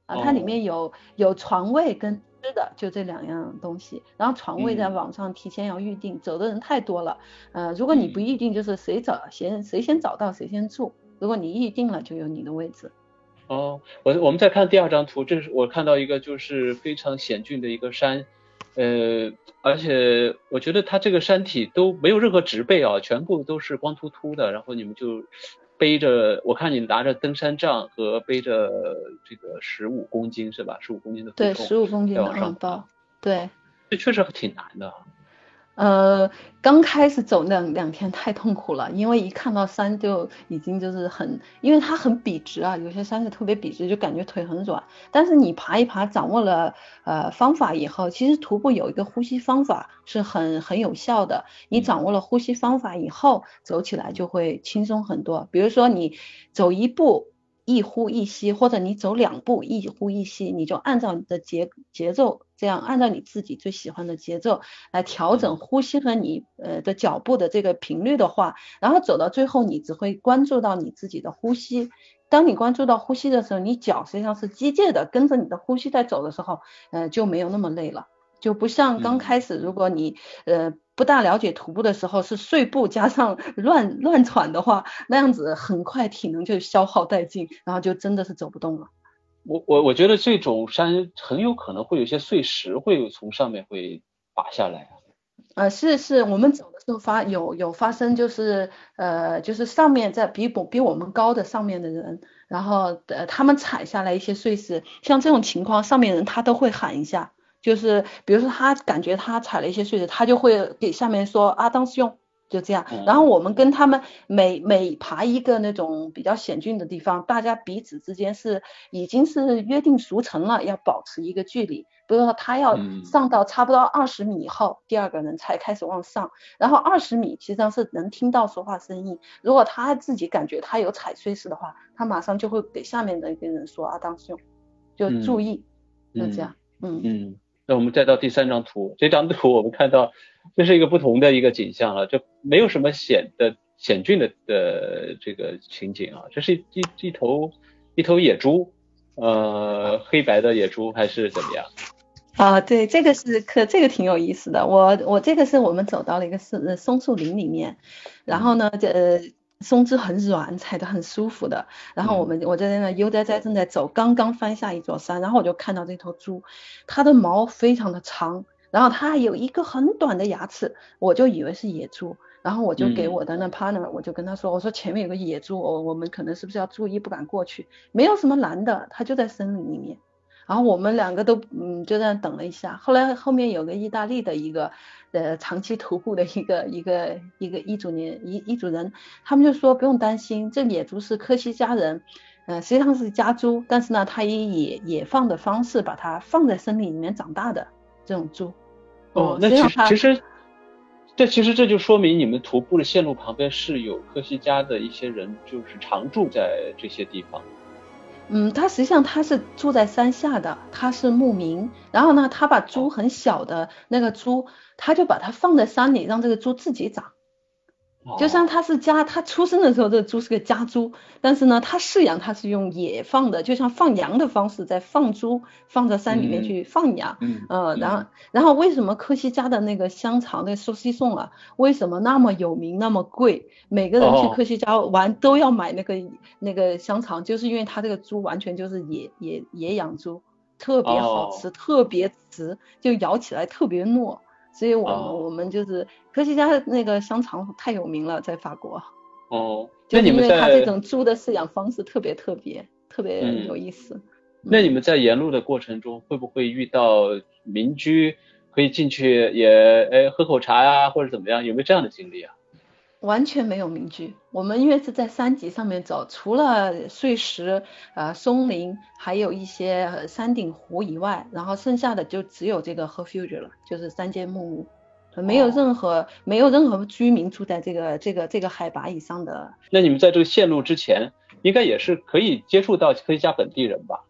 B: 啊，它里面有有床位跟吃的，就这两样东西。然后床位在网上提前要预定，走的人太多了，呃，如果你不预定，就是谁找先谁先找到谁先住，如果你预定了，就有你的位置。
C: 哦，我我们再看第二张图，这是我看到一个就是非常险峻的一个山，呃，而且我觉得它这个山体都没有任何植被啊，全部都是光秃秃的。然后你们就背着，我看你拿着登山杖和背着这个十五公斤是吧？十五公斤的
B: 对，十五公斤的包，对，
C: 这确实挺难的。
B: 呃，刚开始走那两天太痛苦了，因为一看到山就已经就是很，因为它很笔直啊，有些山是特别笔直，就感觉腿很软。但是你爬一爬，掌握了呃方法以后，其实徒步有一个呼吸方法是很很有效的。你掌握了呼吸方法以后，走起来就会轻松很多。比如说你走一步。一呼一吸，或者你走两步一呼一吸，你就按照你的节节奏，这样按照你自己最喜欢的节奏来调整呼吸和你呃的脚步的这个频率的话，然后走到最后，你只会关注到你自己的呼吸，当你关注到呼吸的时候，你脚实际上是机械的跟着你的呼吸在走的时候，呃，就没有那么累了，就不像刚开始，如果你呃不大了解徒步的时候是碎步加上乱 乱喘的话，那样子很快体能就消耗殆尽，然后就真的是走不动了。
C: 我我我觉得这种山很有可能会有一些碎石会从上面会拔下来啊。
B: 呃，是是，我们走的时候发有有发生，就是呃，就是上面在比比比我们高的上面的人，然后呃他们踩下来一些碎石，像这种情况，上面人他都会喊一下，就是比如说他感觉他踩了一些碎石，他就会给下面说啊当师兄。就这样，然后我们跟他们每每爬一个那种比较险峻的地方，大家彼此之间是已经是约定俗成了，要保持一个距离。比如说他要上到差不多二十米以后，第二个人才开始往上，然后二十米实际上是能听到说话声音。如果他自己感觉他有踩碎石的话，他马上就会给下面的一个人说啊，当兄，就注意，就这样，
C: 嗯嗯。那我们再到第三张图，这张图我们看到。这是一个不同的一个景象了，这没有什么险的险峻的的这个情景啊，这是一一头一头野猪，呃，黑白的野猪还是怎么样？
B: 啊，对，这个是可这个挺有意思的，我我这个是我们走到了一个是松树林里面，然后呢，这松枝很软，踩得很舒服的，然后我们我在那悠哉哉正在走，刚刚翻下一座山，然后我就看到这头猪，它的毛非常的长。然后它有一个很短的牙齿，我就以为是野猪，然后我就给我的那 partner，我就跟他说，我说前面有个野猪，我我们可能是不是要注意，不敢过去，没有什么难的，它就在森林里面。然后我们两个都嗯就在那等了一下，后来后面有个意大利的一个呃长期徒步的一个一个一个一组年一一组人，他们就说不用担心，这野猪是科西嘉人，呃实际上是家猪，但是呢他以野野放的方式把它放在森林里面长大的这种猪。
C: 哦，那其实其实，这其实这就说明你们徒步的线路旁边是有科西嘉的一些人，就是常住在这些地方。
B: 嗯，他实际上他是住在山下的，他是牧民。然后呢，他把猪很小的那个猪，他就把它放在山里，让这个猪自己长。就像他是家，他出生的时候这个猪是个家猪，但是呢，他饲养他是用野放的，就像放羊的方式在放猪，放在山里面去放羊。嗯。呃，然后，然后为什么科西嘉的那个香肠那寿西送啊，为什么那么有名那么贵？每个人去科西嘉玩都要买那个那个香肠，就是因为它这个猪完全就是野野野养猪，特别好吃，特别直，就咬起来特别糯。所以，我我们就是科学家那个香肠太有名了，在法国。
C: 哦，
B: 就因为它这种猪的饲养方式特别特别特别有意思。
C: 那你们在沿路的过程中，会不会遇到民居，可以进去也哎喝口茶呀，或者怎么样？有没有这样的经历啊？
B: 完全没有民居，我们因为是在山脊上面走，除了碎石、呃松林，还有一些山顶湖以外，然后剩下的就只有这个 refuge 了，就是三间木屋，没有任何没有任何居民住在这个这个这个海拔以上的。
C: 那你们在这个线路之前，应该也是可以接触到科学家本地人吧？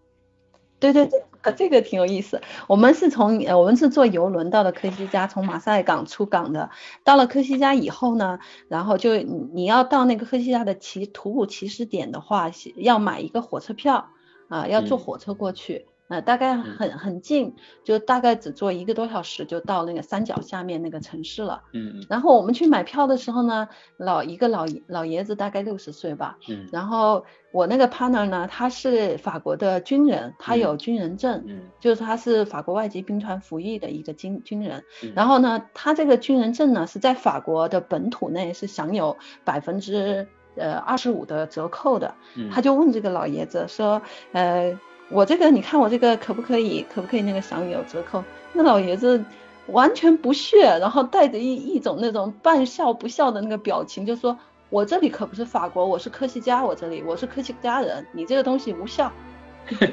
B: 对对对，这个挺有意思。我们是从呃，我们是坐游轮到的科西嘉，从马赛港出港的。到了科西嘉以后呢，然后就你要到那个科西嘉的起徒步起始点的话，要买一个火车票啊，要坐火车过去。呃，大概很很近，就大概只坐一个多小时就到那个山脚下面那个城市了。
C: 嗯嗯。
B: 然后我们去买票的时候呢，老一个老老爷子大概六十岁吧。
C: 嗯。
B: 然后我那个 partner 呢，他是法国的军人，他有军人证，
C: 嗯，
B: 就是他是法国外籍兵团服役的一个军军人。然后呢，他这个军人证呢是在法国的本土内是享有百分之呃二十五的折扣的。
C: 嗯。
B: 他就问这个老爷子说，呃。我这个，你看我这个可不可以？可不可以那个享有折扣？那老爷子完全不屑，然后带着一一种那种半笑不笑的那个表情，就说：“我这里可不是法国，我是科西嘉，我这里我是科西嘉人，你这个东西无效。”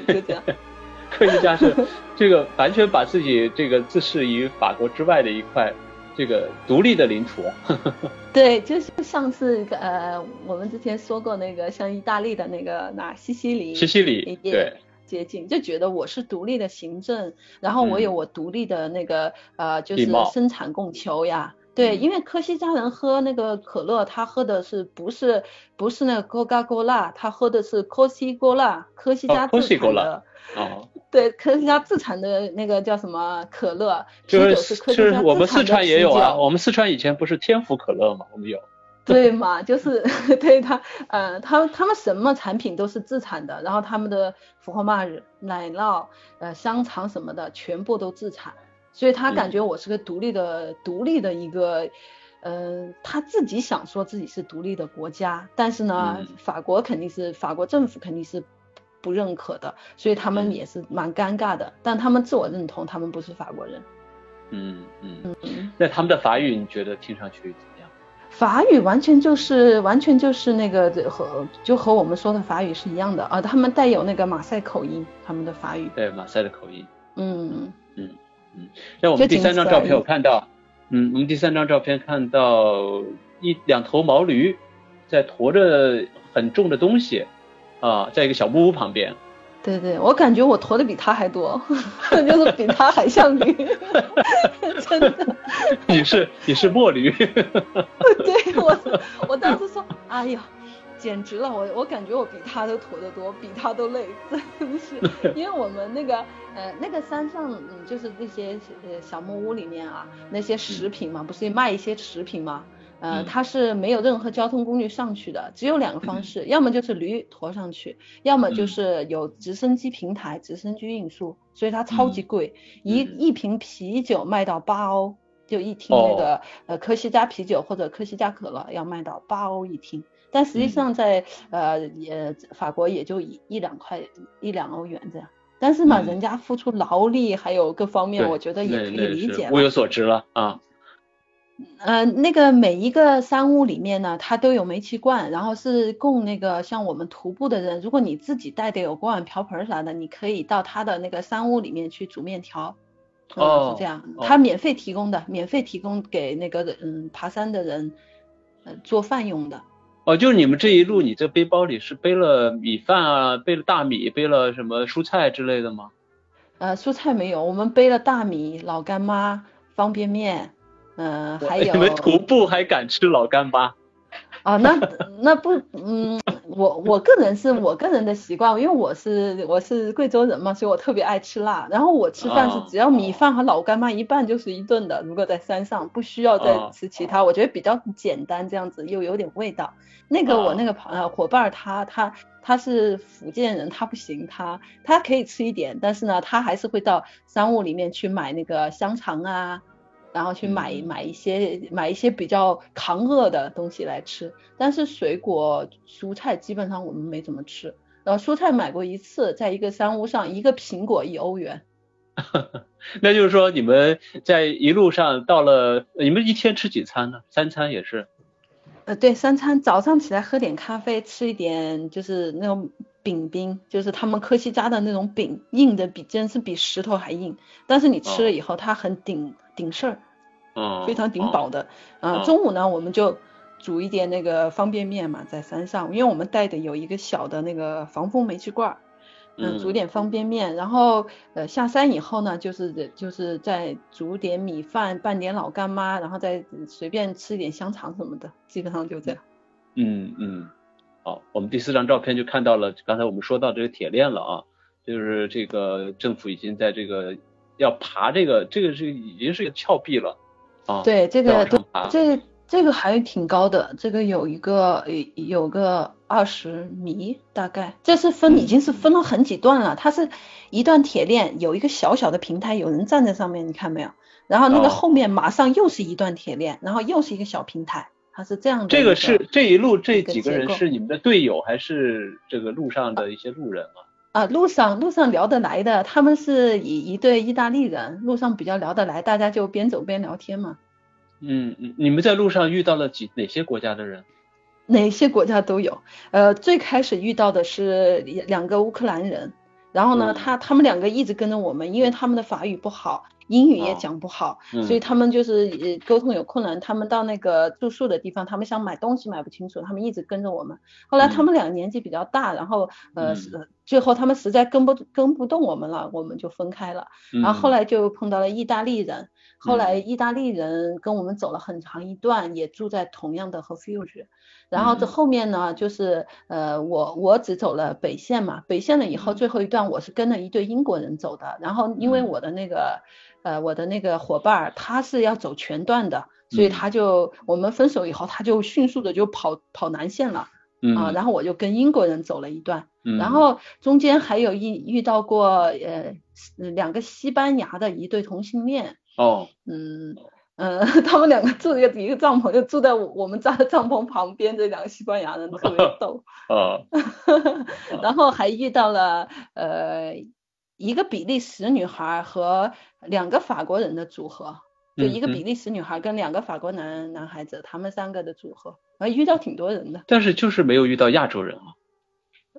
B: 就这样。
C: 科西嘉是这个完全把自己这个自视于法国之外的一块这个独立的领土。
B: 对，就是上次呃，我们之前说过那个像意大利的那个那西西里。
C: 西西里。对。
B: 接近就觉得我是独立的行政，然后我有我独立的那个呃，就是生产供求呀，对，因为科西嘉人喝那个可乐，他喝的是不是不是那个 Coca Cola，他喝的是科西郭拉，科西嘉自产的。
C: 哦。
B: 对，科西嘉自产的那个叫什么可乐？
C: 就是
B: 就是
C: 我们四川也有啊，我们四川以前不是天府可乐嘛，我们有。
B: 对嘛，就是 对他，呃，他他们什么产品都是自产的，然后他们的福克玛奶酪、呃香肠什么的全部都自产。所以他感觉我是个独立的、独立的一个，呃，他自己想说自己是独立的国家，但是呢，法国肯定是法国政府肯定是不认可的，所以他们也是蛮尴尬的。但他们自我认同，他们不是法国人。
C: 嗯嗯嗯。那他们的法语你觉得听上去怎么样？
B: 法语完全就是完全就是那个和就和我们说的法语是一样的啊，他们带有那个马赛口音，他们的法语。
C: 对马赛的口音。
B: 嗯嗯。
C: 嗯，那我们第三张照片我看到，嗯，我们第三张照片看到一两头毛驴在驮着很重的东西，啊，在一个小木屋旁边。
B: 对对，我感觉我驮的比他还多，就是比他还像驴，真的。
C: 你是你是墨驴。
B: 对我我当时说，哎呀。简直了，我我感觉我比他都驮得多，比他都累，真是。因为我们那个呃那个山上，嗯，就是那些呃小木屋里面啊，那些食品嘛，不是卖一些食品嘛，呃，它是没有任何交通工具上去的，只有两个方式，要么就是驴驮上去，要么就是有直升机平台，直升机运输，所以它超级贵，一一瓶啤酒卖到八欧，就一听那个呃科西嘉啤酒或者科西嘉可乐要卖到八欧一听。但实际上在呃也法国也就一一两块一两欧元这样，但是嘛，人家付出劳力还有各方面，我觉得也可以理解。
C: 物有所值了啊。
B: 呃，那个每一个山屋里面呢，它都有煤气罐，然后是供那个像我们徒步的人，如果你自己带的有锅碗瓢盆啥的，你可以到他的那个山屋里面去煮面条。哦。是这样，他免费提供的，免费提供给那个嗯爬山的人呃做饭用的。
C: 哦，就是你们这一路，你这背包里是背了米饭啊，背了大米，背了什么蔬菜之类的吗？
B: 呃，蔬菜没有，我们背了大米、老干妈、方便面，嗯，还有。
C: 你们徒步还敢吃老干妈？
B: 啊，那那不，嗯，我我个人是我个人的习惯，因为我是我是贵州人嘛，所以我特别爱吃辣。然后我吃饭是只要米饭和老干妈一拌就是一顿的，如果在山上不需要再吃其他，我觉得比较简单，这样子又有点味道。那个我那个朋友伙伴他他他是福建人，他不行，他他可以吃一点，但是呢，他还是会到商务里面去买那个香肠啊。然后去买买一些买一些比较抗饿的东西来吃，但是水果蔬菜基本上我们没怎么吃。然后蔬菜买过一次，在一个山屋上，一个苹果一欧元。
C: 那就是说你们在一路上到了，你们一天吃几餐呢？三餐也是？
B: 呃，对，三餐早上起来喝点咖啡，吃一点就是那种饼饼，就是他们科西嘉的那种饼，硬的比真是比石头还硬，但是你吃了以后它很顶。顶事儿，
C: 嗯，
B: 非常顶饱的，啊，中午呢我们就煮一点那个方便面嘛，在山上，因为我们带的有一个小的那个防风煤气罐，嗯，煮点方便面，然后呃下山以后呢，就是就是再煮点米饭，拌点老干妈，然后再随便吃一点香肠什么的，基本上就这样。
C: 嗯嗯，好，我们第四张照片就看到了刚才我们说到这个铁链了啊，就是这个政府已经在这个。要爬这个，这个是已经是一个峭壁了啊。
B: 对，这个这这个还挺高的，这个有一个有个二十米大概。这是分已经是分了很几段了，它是一段铁链，有一个小小的平台，有人站在上面，你看没有？然后那个后面马上又是一段铁链，然后又是一个小平台，它是这样的。
C: 这个是这一路这几个人是你们的队友还是这个路上的一些路人啊？
B: 啊，路上路上聊得来的，他们是一一对意大利人，路上比较聊得来，大家就边走边聊天嘛。
C: 嗯嗯，你们在路上遇到了几哪些国家的人？
B: 哪些国家都有。呃，最开始遇到的是两个乌克兰人，然后呢，他他们两个一直跟着我们，因为他们的法语不好。英语也讲不好，所以他们就是呃沟通有困难。他们到那个住宿的地方，他们想买东西买不清楚，他们一直跟着我们。后来他们两个年纪比较大，然后呃最后他们实在跟不跟不动我们了，我们就分开了。然后后来就碰到了意大利人，后来意大利人跟我们走了很长一段，也住在同样的 refuge。然后这后面呢，就是呃，我我只走了北线嘛，北线了以后最后一段我是跟了一对英国人走的。然后因为我的那个呃我的那个伙伴他是要走全段的，所以他就我们分手以后他就迅速的就跑跑南线了。啊，然后我就跟英国人走了一段，然后中间还有一遇到过呃两个西班牙的一对同性恋，
C: 哦，
B: 嗯嗯，他们两个住一个一个帐篷，就住在我们家的帐篷旁边，这两个西班牙人特别逗，
C: 啊，
B: 然后还遇到了呃一个比利时女孩和两个法国人的组合。就一个比利时女孩跟两个法国男男孩子，他们三个的组合，啊，遇到挺多人的。
C: 但是就是没有遇到亚洲人啊。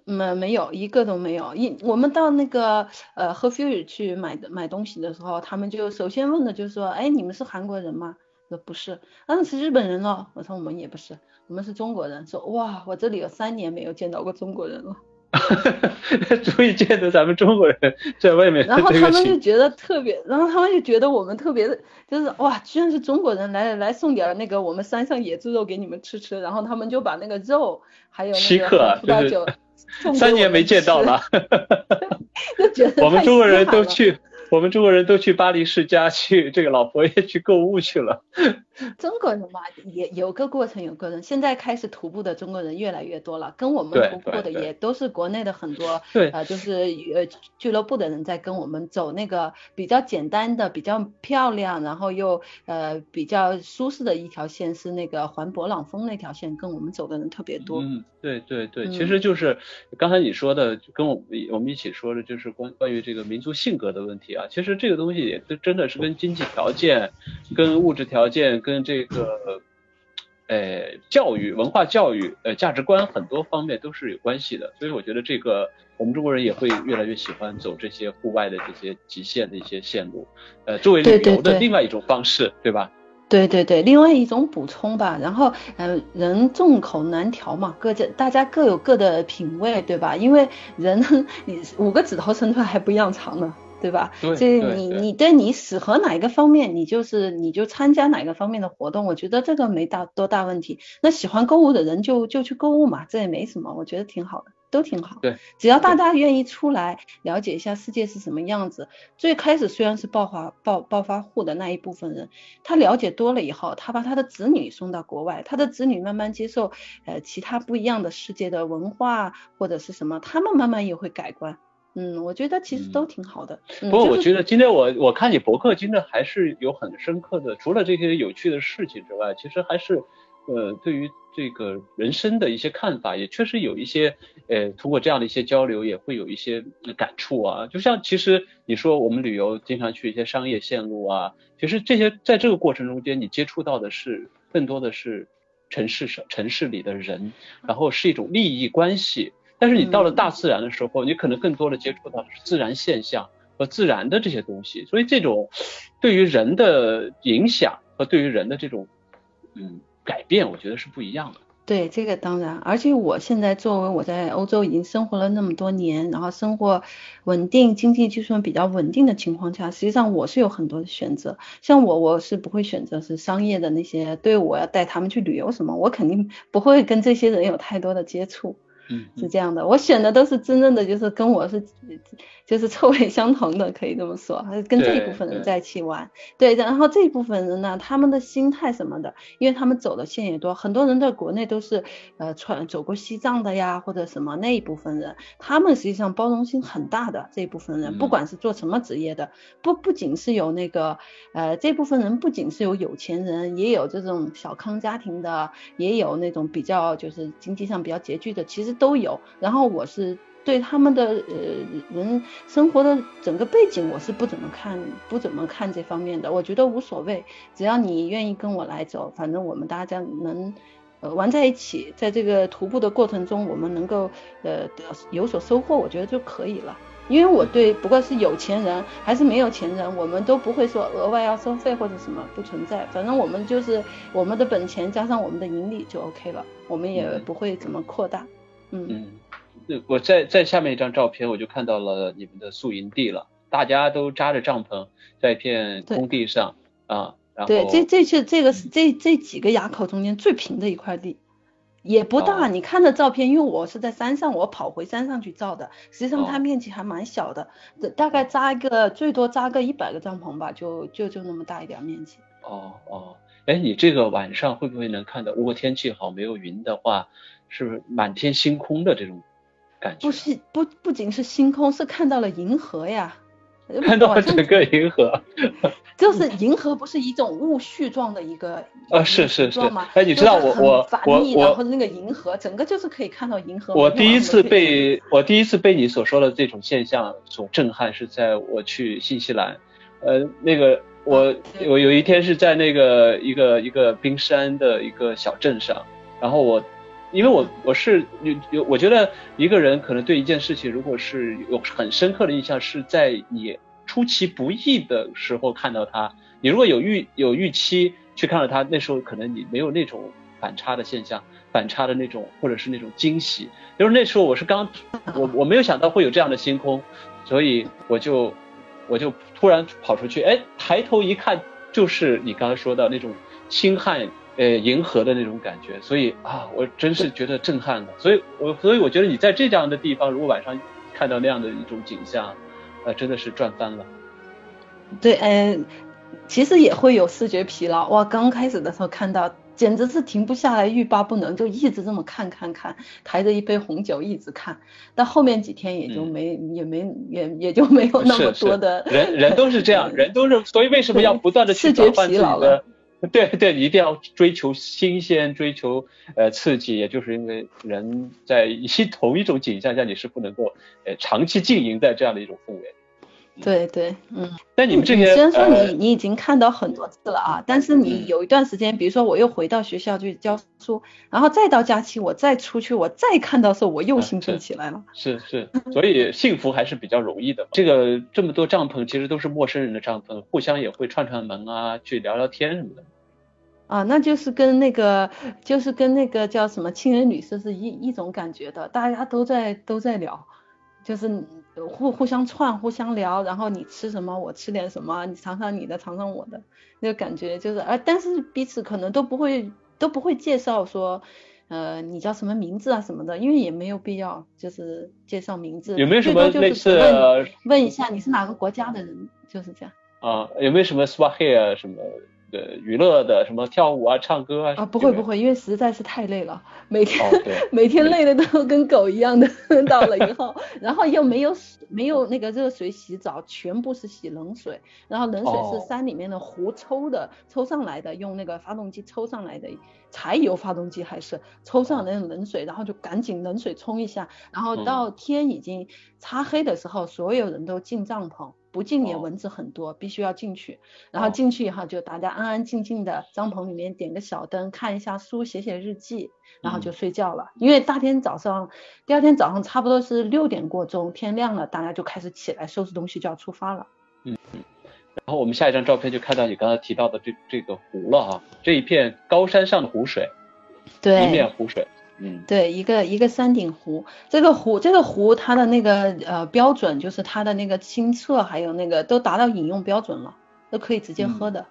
B: 没没有一个都没有。一我们到那个呃 e f u 去买的买东西的时候，他们就首先问的就是说，哎，你们是韩国人吗？说不是。那是日本人了。我说我们也不是，我们是中国人。说哇，我这里有三年没有见到过中国人了。
C: 终于见到咱们中国人在外面。
B: 然后他们就觉得特别，然后他们就觉得我们特别的，就是哇，居然是中国人来来送点那个我们山上野猪肉给你们吃吃。然后他们就把那个肉还有那个葡萄酒，
C: 三年没见到了，我们中国人都去。我们中国人都去巴黎世家去，这个老佛爷去购物去了。
B: 中国人嘛，也有个过程，有个人。现在开始徒步的中国人越来越多了，跟我们徒步的也都是国内的很多，呃，就是呃俱乐部的人在跟我们走那个比较简单的、比较漂亮，然后又呃比较舒适的一条线，是那个环勃朗峰那条线，跟我们走的人特别多。
C: 嗯，对对对，其实就是刚才你说的，跟我们我们一起说的，就是关关于这个民族性格的问题啊。其实这个东西也真真的是跟经济条件、跟物质条件、跟这个，呃，教育、文化教育、呃，价值观很多方面都是有关系的。所以我觉得这个我们中国人也会越来越喜欢走这些户外的这些极限的一些线路，呃，作为旅游的另外一种方式，
B: 对
C: 吧？
B: 对对对，另外一种补充吧。然后，呃，人众口难调嘛，各家大家各有各的品味，对吧？因为人你五个指头伸出来还不一样长呢。对吧？所以你你对你适合哪一个方面，你就是你就参加哪个方面的活动，我觉得这个没大多大问题。那喜欢购物的人就就去购物嘛，这也没什么，我觉得挺好的，都挺好。
C: 对，
B: 只要大家愿意出来了解一下世界是什么样子。最开始虽然是暴发暴暴发户的那一部分人，他了解多了以后，他把他的子女送到国外，他的子女慢慢接受呃其他不一样的世界的文化或者是什么，他们慢慢也会改观。嗯，我觉得其实都挺好的。
C: 不过我觉得今天我我看你博客，今天还是有很深刻的，除了这些有趣的事情之外，其实还是呃对于这个人生的一些看法，也确实有一些呃通过这样的一些交流，也会有一些感触啊。就像其实你说我们旅游经常去一些商业线路啊，其实这些在这个过程中间，你接触到的是更多的是城市上城市里的人，然后是一种利益关系。但是你到了大自然的时候，你可能更多的接触到的是自然现象和自然的这些东西，所以这种对于人的影响和对于人的这种嗯改变，我觉得是不一样的。
B: 对，这个当然，而且我现在作为我在欧洲已经生活了那么多年，然后生活稳定，经济基础比较稳定的情况下，实际上我是有很多的选择。像我，我是不会选择是商业的那些，对我要带他们去旅游什么，我肯定不会跟这些人有太多的接触。
C: 嗯，
B: 是这样的，我选的都是真正的，就是跟我是。就是臭味相同的，可以这么说，跟这一部分人在一起玩，对，然后这一部分人呢，他们的心态什么的，因为他们走的线也多，很多人在国内都是呃穿走过西藏的呀，或者什么那一部分人，他们实际上包容性很大的这一部分人，不管是做什么职业的，不不仅是有那个呃这部分人不仅是有有钱人，也有这种小康家庭的，也有那种比较就是经济上比较拮据的，其实都有。然后我是。对他们的呃人生活的整个背景，我是不怎么看，不怎么看这方面的。我觉得无所谓，只要你愿意跟我来走，反正我们大家能呃玩在一起，在这个徒步的过程中，我们能够呃得有所收获，我觉得就可以了。因为我对不管是有钱人还是没有钱人，我们都不会说额外要收费或者什么不存在，反正我们就是我们的本钱加上我们的盈利就 OK 了，我们也不会怎么扩大，嗯。
C: 我在在下面一张照片，我就看到了你们的宿营地了。大家都扎着帐篷，在一片空地上，啊。
B: 对，这这是这个是这这几个垭口中间最平的一块地，也不大。你看的照片，因为我是在山上，我跑回山上去照的，实际上它面积还蛮小的，大概扎一个最多扎个一百个帐篷吧，就就就那么大一点面积。
C: 哦哦，哎，你这个晚上会不会能看到？如果天气好没有云的话，是不是满天星空的这种感觉？
B: 不是，不不仅是星空，是看到了银河呀。
C: 看到整个银河，
B: 就是银河不是一种雾絮状的一个
C: 啊，是是是哎，你知道我我我我，
B: 然后那个银河整个就是可以看到银河。
C: 我第一次被我第一次被你所说的这种现象所震撼，是在我去新西兰，呃，那个我我有一天是在那个一个一个冰山的一个小镇上，然后我。因为我我是有有，我觉得一个人可能对一件事情，如果是有很深刻的印象，是在你出其不意的时候看到他。你如果有预有预期去看到他，那时候可能你没有那种反差的现象，反差的那种或者是那种惊喜。就是那时候我是刚我我没有想到会有这样的星空，所以我就我就突然跑出去，哎，抬头一看，就是你刚才说的那种星汉。呃，银河的那种感觉，所以啊，我真是觉得震撼的。所以，我所以我觉得你在这样的地方，如果晚上看到那样的一种景象，呃，真的是赚翻了。
B: 对，嗯，其实也会有视觉疲劳。哇，刚开始的时候看到，简直是停不下来，欲罢不能，就一直这么看看看，抬着一杯红酒一直看。但后面几天也就没也没也也就没有那么多的。
C: 人人都是这样，人都是，所以为什么要不断的去转换自己的？对 对，一定要追求新鲜，追求呃刺激，也就是因为人在一 同一种景象下，你是不能够呃长期经营在这样的一种氛围。
B: 对对，嗯。
C: 但你们这些
B: 虽然说你你已经看到很多次了啊，但是你有一段时间，比如说我又回到学校去教书，然后再到假期我再出去，我再看到时候我又兴奋起来了。
C: 是是，所以幸福还是比较容易的。这个这么多帐篷其实都是陌生人的帐篷，互相也会串串门啊，去聊聊天什么的。
B: 啊，那就是跟那个，就是跟那个叫什么亲人旅社是一一种感觉的，大家都在都在聊，就是互互相串，互相聊，然后你吃什么，我吃点什么，你尝尝你的，尝尝我的，那个感觉就是，啊，但是彼此可能都不会都不会介绍说，呃，你叫什么名字啊什么的，因为也没有必要，就是介绍名字，
C: 有没有什么类似
B: 问一下你是哪个国家的人，就是这样。
C: 啊，有没有什么 swahili 什么？呃，娱乐的什么跳舞啊、唱歌啊？
B: 啊，不会不会，因为实在是太累了，每天 每天累的都跟狗一样的。到了以后，然后又没有没有那个热水洗澡，全部是洗冷水，然后冷水是山里面的湖抽的，抽上来的，用那个发动机抽上来的，柴油发动机还是抽上那种冷水，然后就赶紧冷水冲一下，然后到天已经擦黑的时候，所有人都进帐篷。不进也蚊子很多，必须要进去。然后进去以后就大家安安静静的帐篷里面点个小灯，看一下书，写写日记，然后就睡觉了。因为大天早上，第二天早上差不多是六点过钟，天亮了，大家就开始起来收拾东西就要出发了。
C: 嗯嗯。然后我们下一张照片就看到你刚才提到的这这个湖了哈，这一片高山上的湖水，
B: 对，
C: 一面湖水。嗯，
B: 对，一个一个山顶湖，这个湖这个湖它的那个呃标准就是它的那个清澈，还有那个都达到饮用标准了，都可以直接喝的。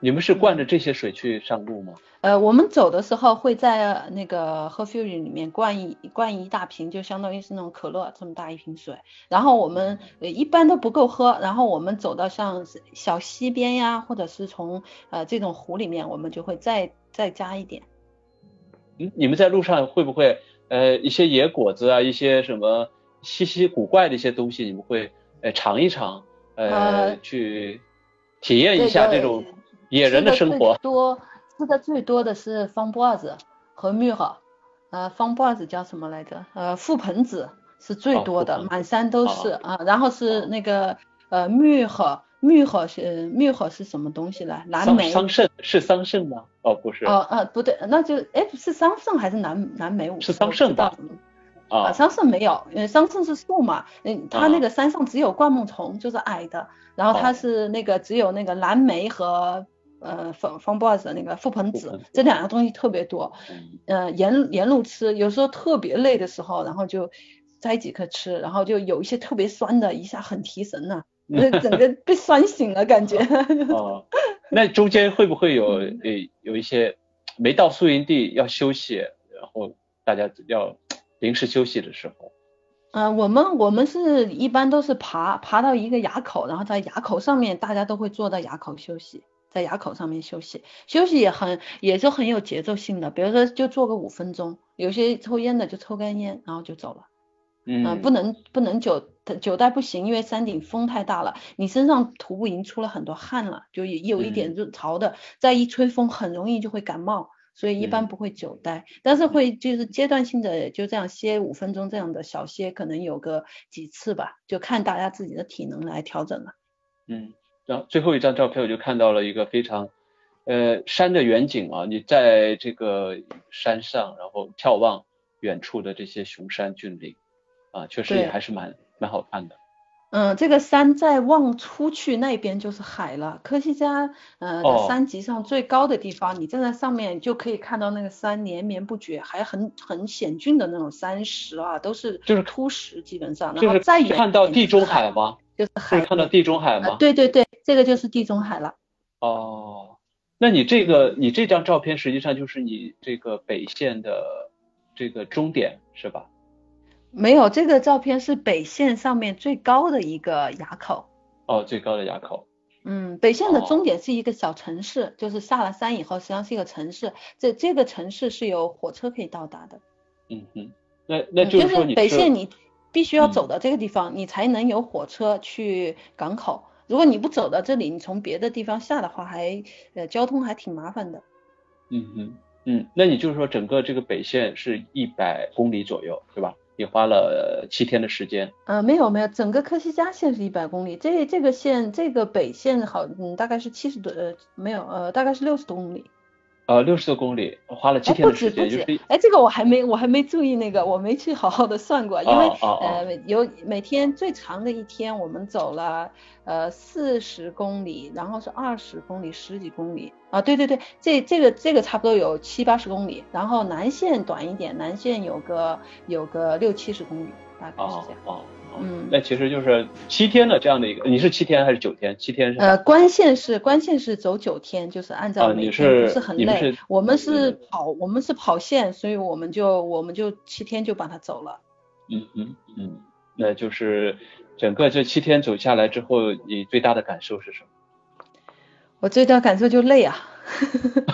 C: 你们是灌着这些水去上路吗？
B: 呃，我们走的时候会在那个喝 f u r y 里面灌一灌一大瓶，就相当于是那种可乐这么大一瓶水，然后我们一般都不够喝，然后我们走到像小溪边呀，或者是从呃这种湖里面，我们就会再再加一点。
C: 嗯你们在路上会不会呃一些野果子啊，一些什么稀奇古怪的一些东西，你们会呃尝一尝，呃去体验一下这种野人的生活？
B: 多吃的最多的是方波子和蜜合，呃方波子叫什么来着？呃覆盆子是最多的，满山都是啊，然后是那个呃蜜合。蜜合是蜜合是什么东西呢？蓝莓。
C: 桑葚是桑葚吗？哦，不是。
B: 哦啊，不对，那就哎，是桑葚还是蓝蓝莓？
C: 是桑葚吧？
B: 啊，桑葚没有，因为桑葚是树嘛，嗯，它那个山上只有灌木丛，就是矮的，然后它是那个只有那个蓝莓和呃方方 boss 那个覆盆子这两样东西特别多，呃沿沿路吃，有时候特别累的时候，然后就摘几颗吃，然后就有一些特别酸的，一下很提神呢。那整个被酸醒了，感觉。
C: 哦，那中间会不会有呃有一些没到宿营地要休息，然后大家要临时休息的时候？
B: 呃，我们我们是一般都是爬爬到一个垭口，然后在垭口上面，大家都会坐到垭口休息，在垭口上面休息，休息也很也是很有节奏性的，比如说就坐个五分钟，有些抽烟的就抽根烟，然后就走了。
C: 嗯，
B: 不能不能久久待不行，因为山顶风太大了，你身上徒步已经出了很多汗了，就有一点热潮的，再一吹风很容易就会感冒。所以一般不会久待，但是会就是阶段性的就这样歇五分钟这样的小歇，可能有个几次吧，就看大家自己的体能来调整了。
C: 嗯，然后最后一张照片我就看到了一个非常呃山的远景啊，你在这个山上，然后眺望远处的这些雄山峻岭啊，确实也还是蛮蛮好看的。
B: 嗯，这个山再望出去那边就是海了。科西嘉呃的山脊上最高的地方，你站在上面就可以看到那个山连绵不绝，还很很险峻的那种山石啊，都是
C: 就是
B: 凸石基本上。然后再远
C: 看到地中海吗？
B: 就是海。
C: 看到地中海吗？
B: 对对对，这个就是地中海了。
C: 哦，那你这个你这张照片实际上就是你这个北线的这个终点是吧？
B: 没有，这个照片是北线上面最高的一个垭口。
C: 哦，最高的垭口。
B: 嗯，北线的终点是一个小城市，就是下了山以后，实际上是一个城市。这这个城市是有火车可以到达的。
C: 嗯哼，那那就是说
B: 你北线你必须要走到这个地方，你才能有火车去港口。如果你不走到这里，你从别的地方下的话，还呃交通还挺麻烦的。
C: 嗯哼，嗯，那你就是说整个这个北线是一百公里左右，对吧？你花了七天的时间？
B: 呃，没有没有，整个科西嘉线是一百公里，这这个线这个北线好，嗯，大概是七十多，呃，没有，呃，大概是六十多公里。
C: 呃，六十多公里，花了七天的时间，
B: 就是。哎，这个我还没我还没注意那个，我没去好好的算过，因为呃有每天最长的一天我们走了呃四十公里，然后是二十公里，十几公里啊，对对对，这这个这个差不多有七八十公里，然后南线短一点，南线有个有个六七十公里，大概是这样。
C: 嗯，那其实就是七天的这样的一个，你是七天还是九天？七天是？
B: 呃，关线是关线是走九天，就是按照每天不是很累。我们是跑，我们是跑线，所以我们就我们就七天就把它走了。
C: 嗯嗯嗯，那就是整个这七天走下来之后，你最大的感受是什么？
B: 我最大感受就累啊。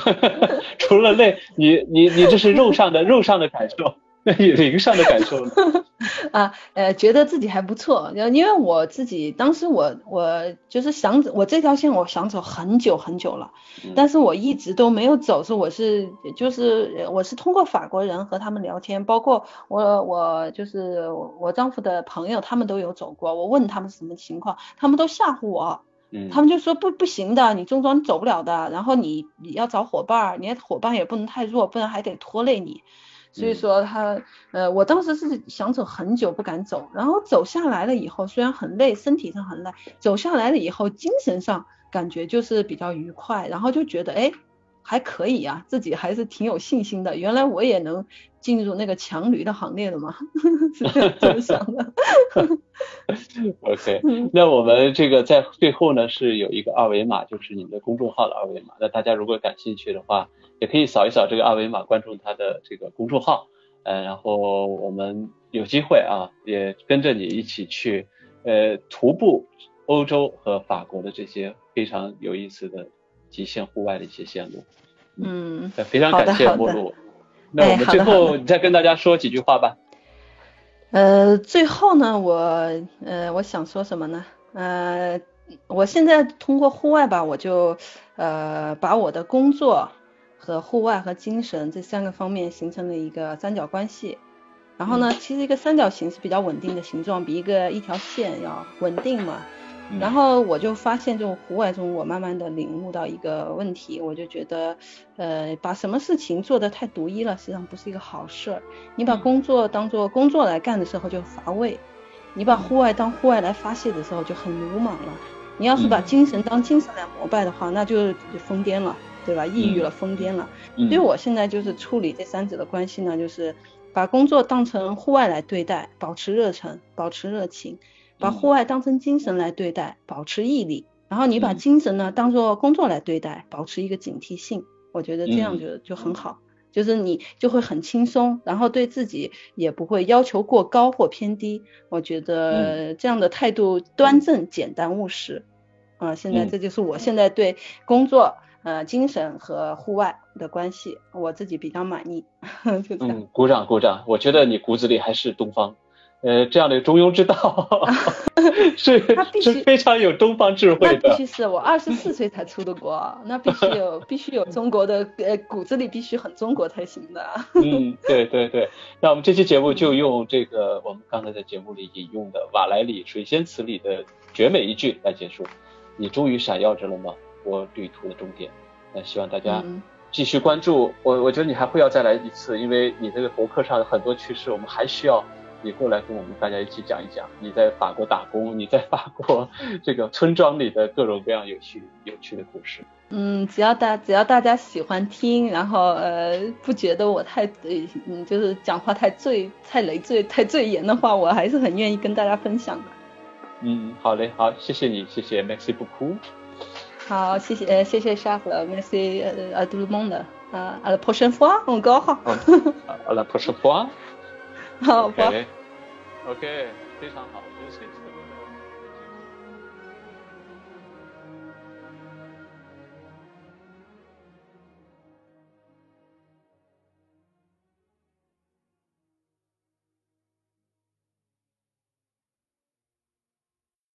C: 除了累，你你你这是肉上的肉上的感受。那你灵上的感受呢？
B: 啊，呃，觉得自己还不错，因为我自己当时我我就是想走我这条线我想走很久很久了，但是我一直都没有走，是我是就是我是通过法国人和他们聊天，包括我我就是我丈夫的朋友，他们都有走过，我问他们是什么情况，他们都吓唬我，他们就说不不行的，你重装走不了的，然后你你要找伙伴，你伙伴也不能太弱，不然还得拖累你。所以说他，呃，我当时是想走很久不敢走，然后走下来了以后，虽然很累，身体上很累，走下来了以后，精神上感觉就是比较愉快，然后就觉得哎还可以啊，自己还是挺有信心的。原来我也能进入那个强驴的行列了吗？是这么想的。
C: OK，那我们这个在最后呢是有一个二维码，就是你们的公众号的二维码。那大家如果感兴趣的话。也可以扫一扫这个二维码，关注他的这个公众号，呃，然后我们有机会啊，也跟着你一起去，呃，徒步欧洲和法国的这些非常有意思的极限户外的一些线路。
B: 嗯，
C: 非常感谢莫露。那我们最后你再跟大家说几句话吧。
B: 呃，最后呢，我呃，我想说什么呢？呃，我现在通过户外吧，我就呃，把我的工作。和户外和精神这三个方面形成了一个三角关系，然后呢，其实一个三角形是比较稳定的形状，比一个一条线要稳定嘛。然后我就发现，这种户外中，我慢慢的领悟到一个问题，我就觉得，呃，把什么事情做得太独一了，实际上不是一个好事儿。你把工作当做工作来干的时候就乏味，你把户外当户外来发泄的时候就很鲁莽了。你要是把精神当精神来膜拜的话，那就疯癫了。对吧？抑郁了，疯癫了。所以我现在就是处理这三者的关系呢，就是把工作当成户外来对待，保持热忱，保持热情；把户外当成精神来对待，保持毅力，然后你把精神呢当做工作来对待，保持一个警惕性，我觉得这样就就很好。就是你就会很轻松，然后对自己也不会要求过高或偏低。我觉得这样的态度端正、简单、务实。啊，现在这就是我现在对工作、呃精神和户外的关系，我自己比较满意。就这样。
C: 嗯，鼓掌鼓掌。我觉得你骨子里还是东方。呃，这样的中庸之道 是是非常有东方智慧
B: 的。那必须是我二十四岁才出的国，那必须有 必须有中国的呃骨子里必须很中国才行的。
C: 嗯，对对对。那我们这期节目就用这个我们刚才在节目里引用的瓦莱里《水仙词》里的绝美一句来结束。你终于闪耀着了吗？我旅途的终点。那希望大家继续关注我。我觉得你还会要再来一次，因为你这个博客上的很多趣事，我们还需要。你过来跟我们大家一起讲一讲你在法国打工，你在法国 这个村庄里的各种各样有趣有趣的故事。
B: 嗯，只要大只要大家喜欢听，然后呃不觉得我太嗯就是讲话太醉太累赘太醉言的话，我还是很愿意跟大家分享的。
C: 嗯，好嘞，好，谢谢你，谢谢，Merci beaucoup。
B: 好，谢谢呃谢谢 Charles，Merci à tout le monde，啊，à la prochaine fois，encore。
C: À la prochaine fois。
B: 好吧。
C: OK，非常好，